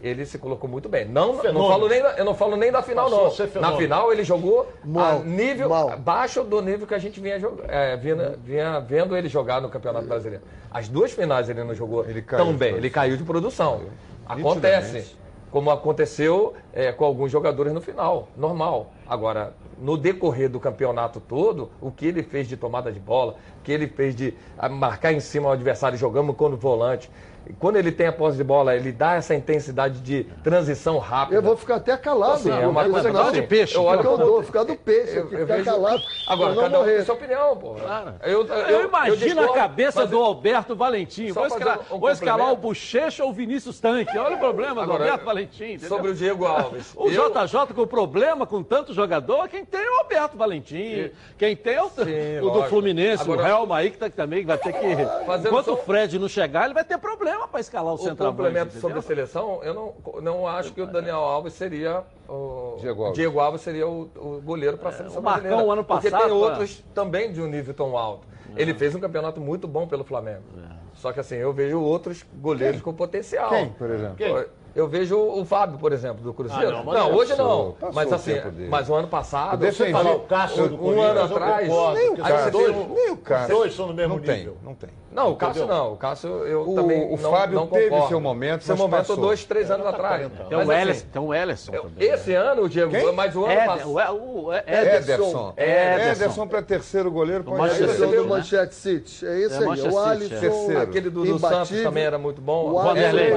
ele se colocou muito bem. Não, não falo nem eu não falo nem da final, Passou não. Na final ele jogou Mal, a nível mal. abaixo do nível que a gente vinha, é, vinha, vinha vendo ele jogar no Campeonato Brasileiro. As duas finais ele não jogou Ele caiu tão de bem, produção. ele caiu de produção. Acontece, como aconteceu é, com alguns jogadores no final, normal. Agora, no decorrer do campeonato todo, o que ele fez de tomada de bola, o que ele fez de ah, marcar em cima o adversário, jogando quando volante. Quando ele tem a posse de bola, ele dá essa intensidade de transição rápida. Eu vou ficar até calado. Assim, é uma coisa de peixe. Eu Eu olho que eu dou, ficar do peixe, Eu- eu ficar vejo- calado. Agora, cada um morrer. tem sua opinião, pô. Eu, imagino a cabeça mas- do Alberto Valentim. Só Vou escalar, um vou escalar o. Bochecha ou o Vinícius Tanque. Olha o problema Agora, do Alberto Valentim. Entendeu? Sobre o Diego Alves. O Eu- JJ com problema com tanto jogador, quem tem é o Alberto Valentim. Quem tem é o, Sim, o do. Fluminense, Agora- o Helma aí, que tá- também vai ter que. Fazendo Enquanto só- o Fred não chegar, ele vai ter problema para escalar o, O centroavante. complemento sobre a seleção, eu não, não acho que o Daniel Alves seria o Diego Alves. Diego Alves seria o, o goleiro para a seleção o Marcão, brasileira. ano Porque passado, tem pô. outros também de um nível tão alto. Ele fez um campeonato muito bom pelo Flamengo. Só que assim, eu vejo outros goleiros com potencial. Quem, por exemplo? Pô, Eu vejo o Fábio, por exemplo, do Cruzeiro. Ah, não, não, hoje não. passou mas o assim, mas o ano passado, Eu defendi- você falou, o Cássio do um ano eu atrás, Nem o Cássio, tem dois- nem o Cássio. dois são no mesmo não tem, nível. não tem. Não, o Cássio Entendeu? não. O Cássio eu O- também o não, Fábio não teve concordo. seu momento, Seu momento passou. dois, três anos atrás. Tem Mas, o assim, Ellison, tem o Ellison também. né? esse ano, Diego, Quem? mas o ano passado. o, o, o Ederson. Ederson. Ederson para terceiro goleiro. pode Manchester ser. Esse é o City, do né? Manchete City. É isso É, aí. O Alisson. é. Terceiro. Aquele do, do Santos também era muito bom. O Vanderlei.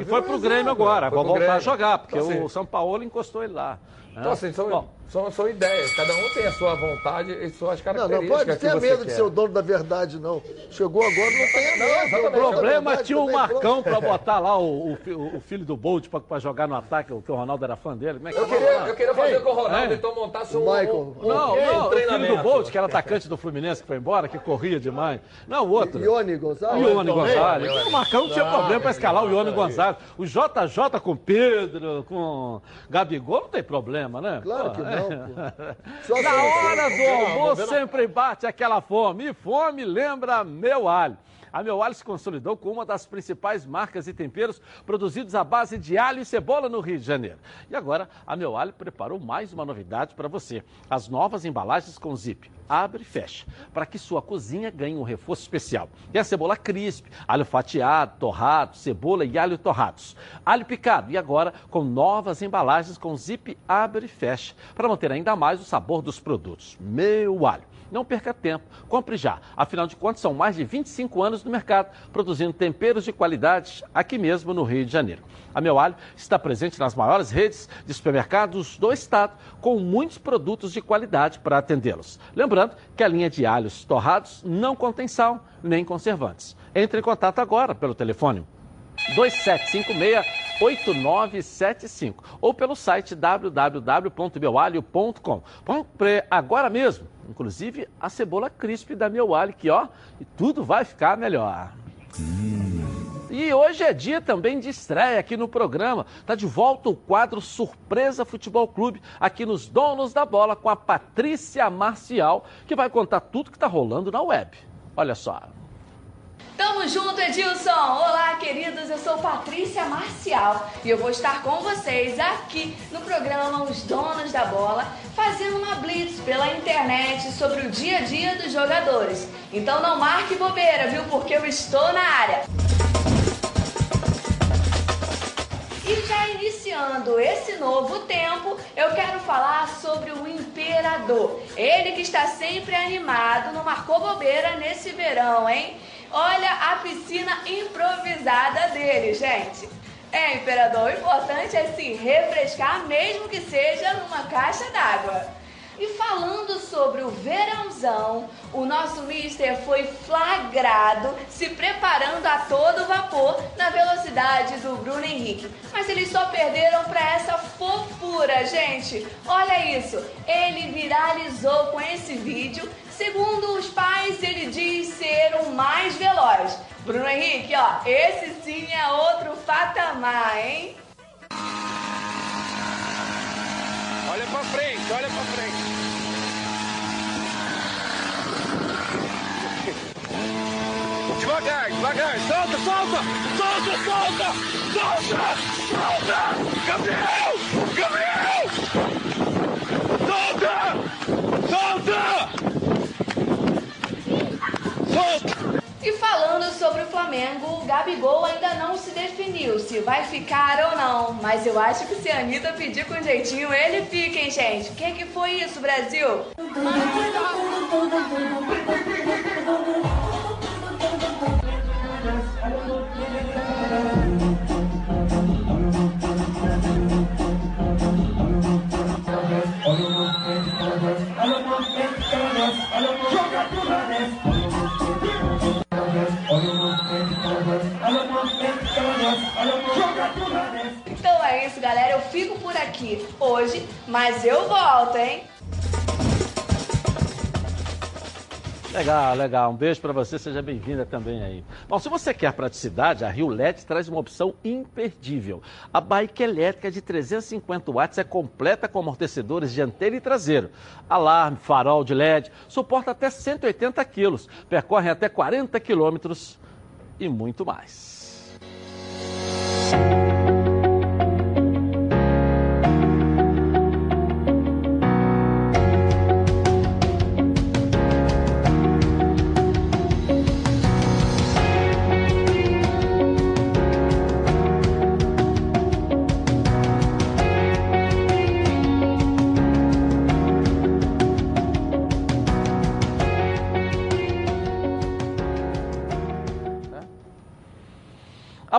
E foi pro Grêmio agora, pro voltar a jogar, porque Então, assim, o São Paulo encostou ele lá. Né? Então, assim, são, Bom, são, são ideias. Cada um tem a sua vontade e suas Não, características. não pode que ter medo de quer. ser o dono da verdade, não. Chegou agora, não tenha medo. O problema tinha o Marcão pra botar lá o, o o filho do Bolt pra, pra jogar no ataque, que o Ronaldo era fã dele. Como é que Eu chama queria, eu queria fazer com o Ronaldo, É. então montasse um, Michael. um, um, Não, um não, o filho do Bolt, que era atacante do Fluminense, que foi embora, que corria demais. Não, o outro. Ione O Gonzalez. Ione também? Gonzalez. O Marcão não tinha Ah, problema pra escalar o Ione. Gonzalez. O JJ com Pedro, com Gabigol, não tem problema, né? Claro Pô, que é. não, pô. Só Na hora do almoço sempre bate aquela fome. E fome lembra meu alho. A Meu Alho se consolidou com uma das principais marcas e temperos produzidos à base de alho e cebola no Rio de Janeiro. E agora, a Meu Alho preparou mais uma novidade para você: as novas embalagens com zip. Abre e fecha, para que sua cozinha ganhe um reforço especial. E a cebola crisp, alho fatiado, torrado, cebola e alho torrados. Alho picado e agora com novas embalagens com zip abre e fecha, para manter ainda mais o sabor dos produtos. Meu alho. Não perca tempo, compre já. Afinal de contas, são mais de 25 anos no mercado, produzindo temperos de qualidade aqui mesmo no Rio de Janeiro. A Meu Alho está presente nas maiores redes de supermercados do estado, com muitos produtos de qualidade para atendê-los. Lembrando que a linha de alhos torrados não contém sal nem conservantes. Entre em contato agora pelo telefone 2756-8975 ou pelo site www.meualho.com. Compre agora mesmo, inclusive a cebola crisp da Meu Alho, que ó, e tudo vai ficar melhor. E hoje é dia também de estreia aqui no programa. Tá de volta o quadro Surpresa Futebol Clube, aqui nos Donos da Bola, com a Patrícia Marcial, que vai contar tudo que tá rolando na web. Olha só. Tamo junto, Edilson! Olá, queridos, eu sou Patrícia Marcial e eu vou estar com vocês aqui no programa Os Donos da Bola, fazendo uma blitz pela internet sobre o dia a dia dos jogadores. Então não marque bobeira, viu? Porque eu estou na área. E já iniciando esse novo tempo, eu quero falar sobre o Imperador. Ele que está sempre animado, não marcou bobeira nesse verão, hein? Olha a piscina improvisada dele, gente. É, Imperador, o importante é se refrescar, mesmo que seja numa caixa d'água. E falando sobre o verãozão, o nosso mister foi flagrado se preparando a todo vapor na velocidade do Bruno Henrique. Mas eles só perderam para essa fofura, gente. Olha isso, ele viralizou com esse vídeo. Segundo os pais, ele diz ser o mais veloz. Bruno Henrique, ó, esse sim é outro patamar, hein? Olha pra frente, olha pra frente. Devagar, devagar. Solta, solta! Solta, solta! Solta! Solta! Gabriel! Gabriel! Solta! Solta! Solta! E falando sobre o Flamengo, o Gabigol ainda não se definiu se vai ficar ou não. Mas eu acho que se a Anitta pedir com jeitinho, ele fica, hein, gente? O que, que foi isso, Brasil? Mas eu volto, hein? Legal, legal. Um beijo para você, seja bem-vinda também aí. Bom, se você quer praticidade, a Rio LED traz uma opção imperdível. A bike elétrica de 350 watts é completa com amortecedores dianteiro e traseiro. Alarme, farol de LED, suporta até 180 quilos, percorre até 40 quilômetros e muito mais. A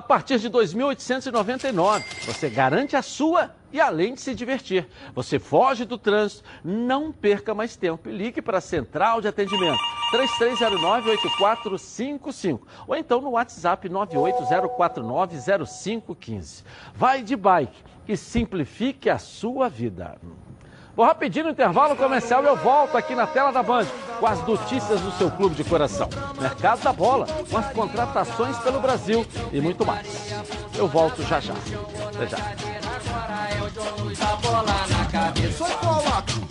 partir de 2.899, você garante a sua e além de se divertir. Você foge do trânsito, não perca mais tempo e ligue para a central de atendimento 3309-8455 ou então no WhatsApp 980490515. Vai de bike e simplifique a sua vida. Vou rapidinho no intervalo comercial e eu volto aqui na tela da Band com as notícias do seu clube de coração. Mercado da bola, com as contratações pelo Brasil e muito mais. Eu volto já já. Até já.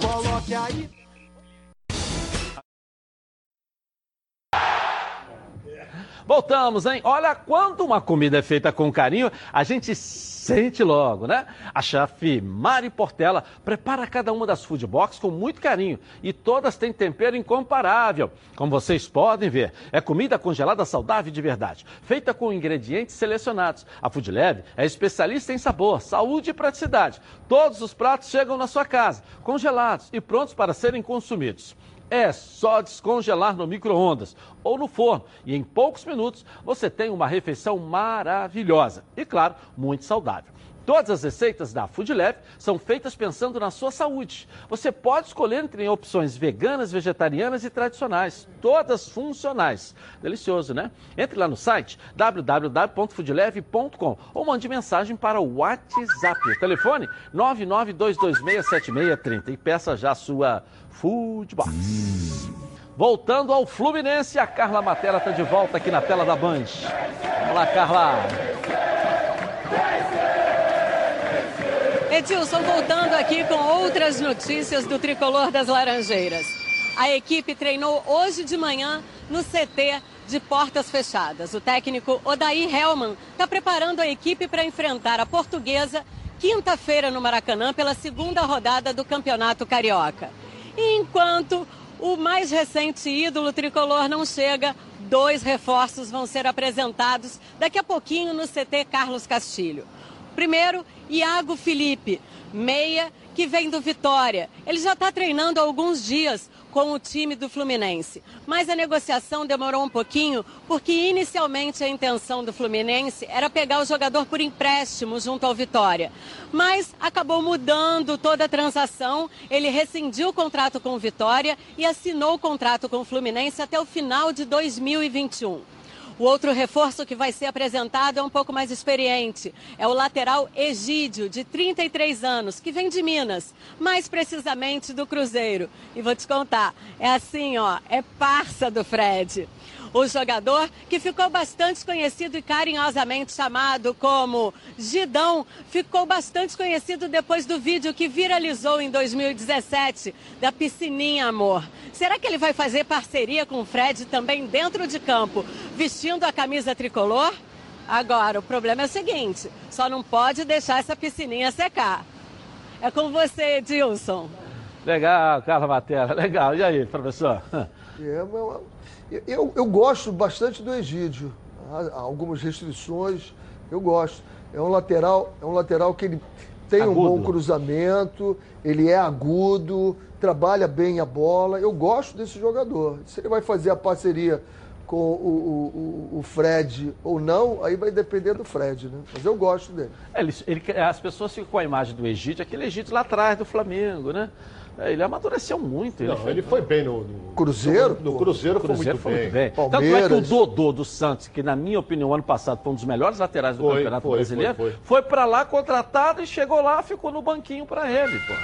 Coloque aí. Voltamos, hein? Olha, quando uma comida é feita com carinho, a gente sente logo, né? A chefe Mari Portela prepara cada uma das food box com muito carinho e todas têm tempero incomparável. Como vocês podem ver, é comida congelada saudável de verdade, feita com ingredientes selecionados. A Food Lab é especialista em sabor, saúde e praticidade. Todos os pratos chegam na sua casa, congelados e prontos para serem consumidos. É só descongelar no micro-ondas ou no forno e em poucos minutos você tem uma refeição maravilhosa e, claro, muito saudável. Todas as receitas da Food Lab são feitas pensando na sua saúde. Você pode escolher entre opções veganas, vegetarianas e tradicionais, todas funcionais. Delicioso, né? Entre lá no site www.foodleve.com ou mande mensagem para o WhatsApp. O telefone 992267630 e peça já a sua Food Box. Voltando ao Fluminense, a Carla Matera está de volta aqui na tela da Band. Vamos lá, Carla. Edilson, voltando aqui com outras notícias do tricolor das Laranjeiras. A equipe treinou hoje de manhã no CT de portas fechadas. O técnico Odair Helman está preparando a equipe para enfrentar a portuguesa quinta-feira no Maracanã pela segunda rodada do Campeonato Carioca. E enquanto o mais recente ídolo tricolor não chega, dois reforços vão ser apresentados daqui a pouquinho no CT Carlos Castilho. Primeiro, Iago Felipe, meia que vem do Vitória. Ele já está treinando há alguns dias com o time do Fluminense. Mas a negociação demorou um pouquinho, porque inicialmente a intenção do Fluminense era pegar o jogador por empréstimo junto ao Vitória. Mas acabou mudando toda a transação. Ele rescindiu o contrato com o Vitória e assinou o contrato com o Fluminense até o final de 2021. O outro reforço que vai ser apresentado é um pouco mais experiente. É o lateral Egídio, de 33 anos, que vem de Minas, mais precisamente do Cruzeiro. E vou te contar, é assim, ó, é parça do Fred. O jogador, que ficou bastante conhecido e carinhosamente chamado como Gidão, ficou bastante conhecido depois do vídeo que viralizou em 2017 da Piscininha Amor. Será que ele vai fazer parceria com o Fred também dentro de campo, vestindo a camisa tricolor? Agora, o problema é o seguinte: só não pode deixar essa piscininha secar. É com você, Edilson. Legal, Carla Matera, legal. E aí, professor? É, meu, eu, eu gosto bastante do Egídio. Há algumas restrições, eu gosto. É um lateral, é um lateral que ele tem agudo. um bom cruzamento, ele é agudo, trabalha bem a bola. Eu gosto desse jogador. Se ele vai fazer a parceria com o, o, o, Fred ou não, aí vai depender do Fred, né? Mas eu gosto dele. É, ele, ele, as pessoas ficam com a imagem do Egídio, aquele Egídio lá atrás do Flamengo, né? É, ele amadureceu muito. Ele, não, foi, ele foi bem no, no Cruzeiro. No, no Cruzeiro, foi, Cruzeiro muito, foi bem. muito bem. Tanto é que o Dodô do Santos, que na minha opinião ano passado foi um dos melhores laterais do foi, Campeonato foi, Brasileiro, foi, foi. para lá contratado e chegou lá, ficou no banquinho para ele, pô.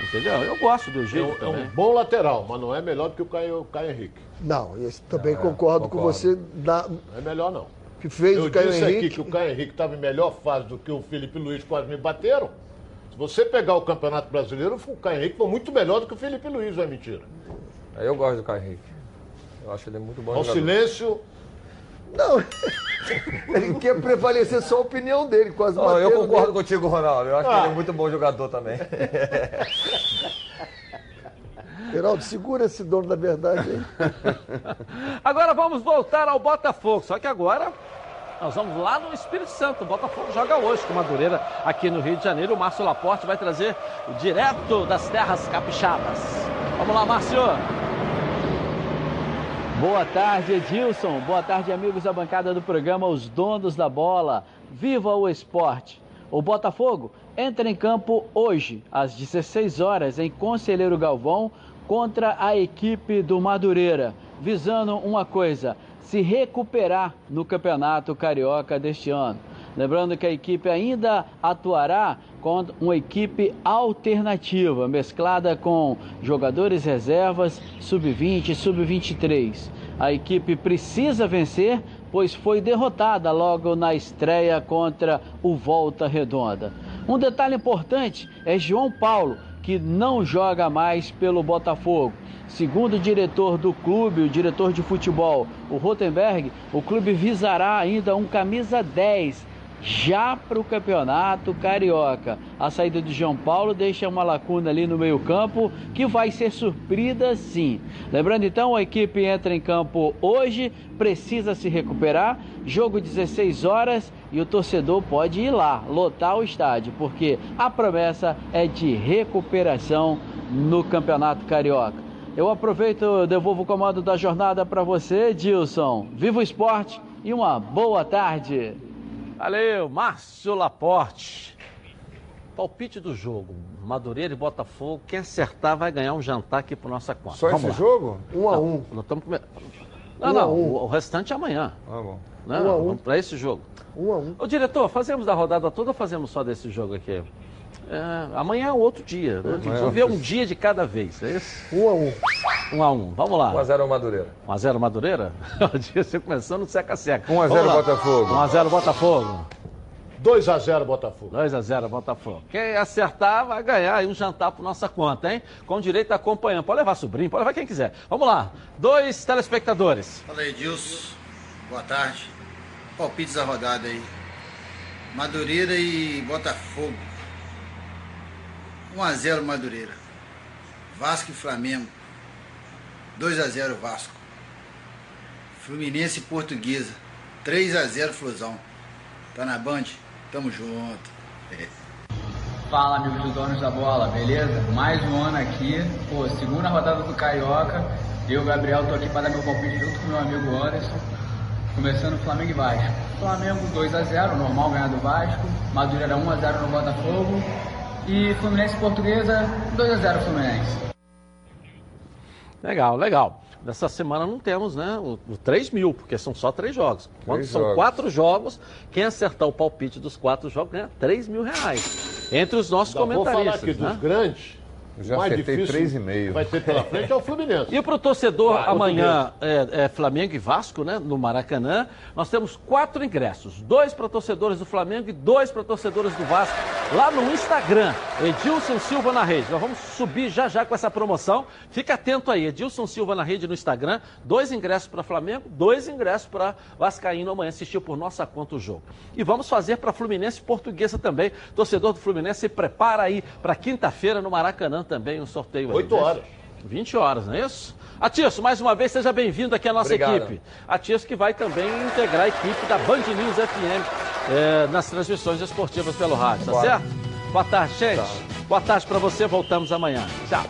Entendeu? Eu gosto do Egídio é, é, um bom lateral, mas não é melhor do que o Caio, Caio Henrique. Não, esse também é, concordo, concordo, com você. Na... Não é melhor não. Que fez eu o Caio disse Henrique. aqui que o Caio Henrique estava em melhor fase do que o Felipe Luiz, quase me bateram você pegar o Campeonato Brasileiro, o Caio Henrique foi muito melhor do que o Felipe Luiz, não é mentira? Eu gosto do Caio Henrique. Eu acho ele muito bom. Ao jogador. silêncio. Não, ele quer prevalecer só a opinião dele, quase Não, eu concordo dele. contigo, Ronaldo. Eu acho ah. que ele é muito bom jogador também. Geraldo, segura esse dono da verdade aí. Agora vamos voltar ao Botafogo, só que agora nós vamos lá no Espírito Santo. O Botafogo joga hoje com Madureira aqui no Rio de Janeiro. O Márcio Laporte vai trazer direto das terras capixabas. Vamos lá, Márcio. Boa tarde, Edilson. Boa tarde, amigos da bancada do programa Os Donos da Bola. Viva o esporte! O Botafogo entra em campo hoje, às 16 horas, em Conselheiro Galvão, contra a equipe do Madureira, visando uma coisa: se recuperar no Campeonato Carioca deste ano. Lembrando que a equipe ainda atuará com uma equipe alternativa, mesclada com jogadores reservas, sub-20 e sub-23. A equipe precisa vencer, pois foi derrotada logo na estreia contra o Volta Redonda. Um detalhe importante é João Paulo, que não joga mais pelo Botafogo. Segundo o diretor do clube, o diretor de futebol, o Rotenberg, o clube visará ainda um camisa 10 já para o campeonato carioca. A saída de João Paulo deixa uma lacuna ali no meio-campo que vai ser surprida sim. Lembrando então, a equipe entra em campo hoje, precisa se recuperar. Jogo 16 horas e o torcedor pode ir lá, lotar o estádio, porque a promessa é de recuperação no campeonato carioca. Eu aproveito, devolvo o comando da jornada para você, Dilson. Viva o esporte e uma boa tarde. Valeu, Márcio Laporte. Palpite do jogo. Madureira e Botafogo. Quem acertar vai ganhar um jantar aqui por nossa conta. Só Vamos esse lá. jogo? Um a Não, um. Nós estamos come... Não, Um não. um. O, o restante é amanhã. Ah, bom. Né? Um a um. Vamos Para esse jogo. Um a um. Ô, diretor, fazemos da rodada toda ou fazemos só desse jogo aqui? É, amanhã é outro dia. Né? Amanhã é Vamos ver um dia de cada vez, é isso? Um a um. Um a um. Vamos lá. 1x0 ao Madureira. 1x0 Madureira? O dia você começando seca-seca. 1 a 0 Botafogo. 1x0 Botafogo. 2x0 Botafogo. 2x0 Botafogo. Quem acertar vai ganhar aí um jantar por nossa conta, hein? Com direito a acompanhando. Pode levar sobrinho, pode levar quem quiser. Vamos lá. Dois telespectadores. Fala aí, Edilson. Boa tarde. Palpites da rodada aí. Madureira e Botafogo. 1x0 Madureira. Vasco e Flamengo. 2x0 Vasco. Fluminense Portuguesa. 3x0 Flusão. Tá na Band? Tamo junto. Fala, amigos dos donos da bola, beleza? Mais um ano aqui, pô, segunda rodada do Carioca. Eu, Gabriel, tô aqui para dar meu palpite junto com meu amigo Anderson. Começando Flamengo e Vasco. Flamengo 2x0, normal ganhar do Vasco. Madureira 1x0 no Botafogo. E Fluminense Portuguesa 2x0 Fluminense. Legal, legal. Dessa semana não temos, né? O, o 3 mil, porque são só três jogos. Quando são jogos. quatro jogos, quem acertar o palpite dos quatro jogos ganha 3 mil reais. Entre os nossos Ainda vou falar comentaristas. aqui né? dos grandes. Já mais acertei difícil 3,5. Vai ter pela frente é o Fluminense. E para o torcedor, Claro, amanhã é, é Flamengo e Vasco, né? No Maracanã. Nós temos quatro ingressos: dois para torcedores do Flamengo e dois para torcedores do Vasco. Lá no Instagram, Edilson Silva na rede. Nós vamos subir já já com essa promoção. Fica atento aí, Edilson Silva na rede no Instagram. Dois ingressos para Flamengo, dois ingressos para Vascaíno amanhã assistir por nossa conta o jogo. E vamos fazer para Fluminense Portuguesa também. Torcedor do Fluminense, se prepara aí para quinta-feira no Maracanã também um sorteio. aí. 8 horas. 20 horas, não é isso? Atirso, mais uma vez, seja bem-vindo aqui à nossa Obrigado. equipe. Atirso que vai também integrar a equipe da Band News FM eh, nas transmissões esportivas pelo rádio, tá Bora. certo? Boa tarde, gente. Boa tarde para você, voltamos amanhã. Tchau.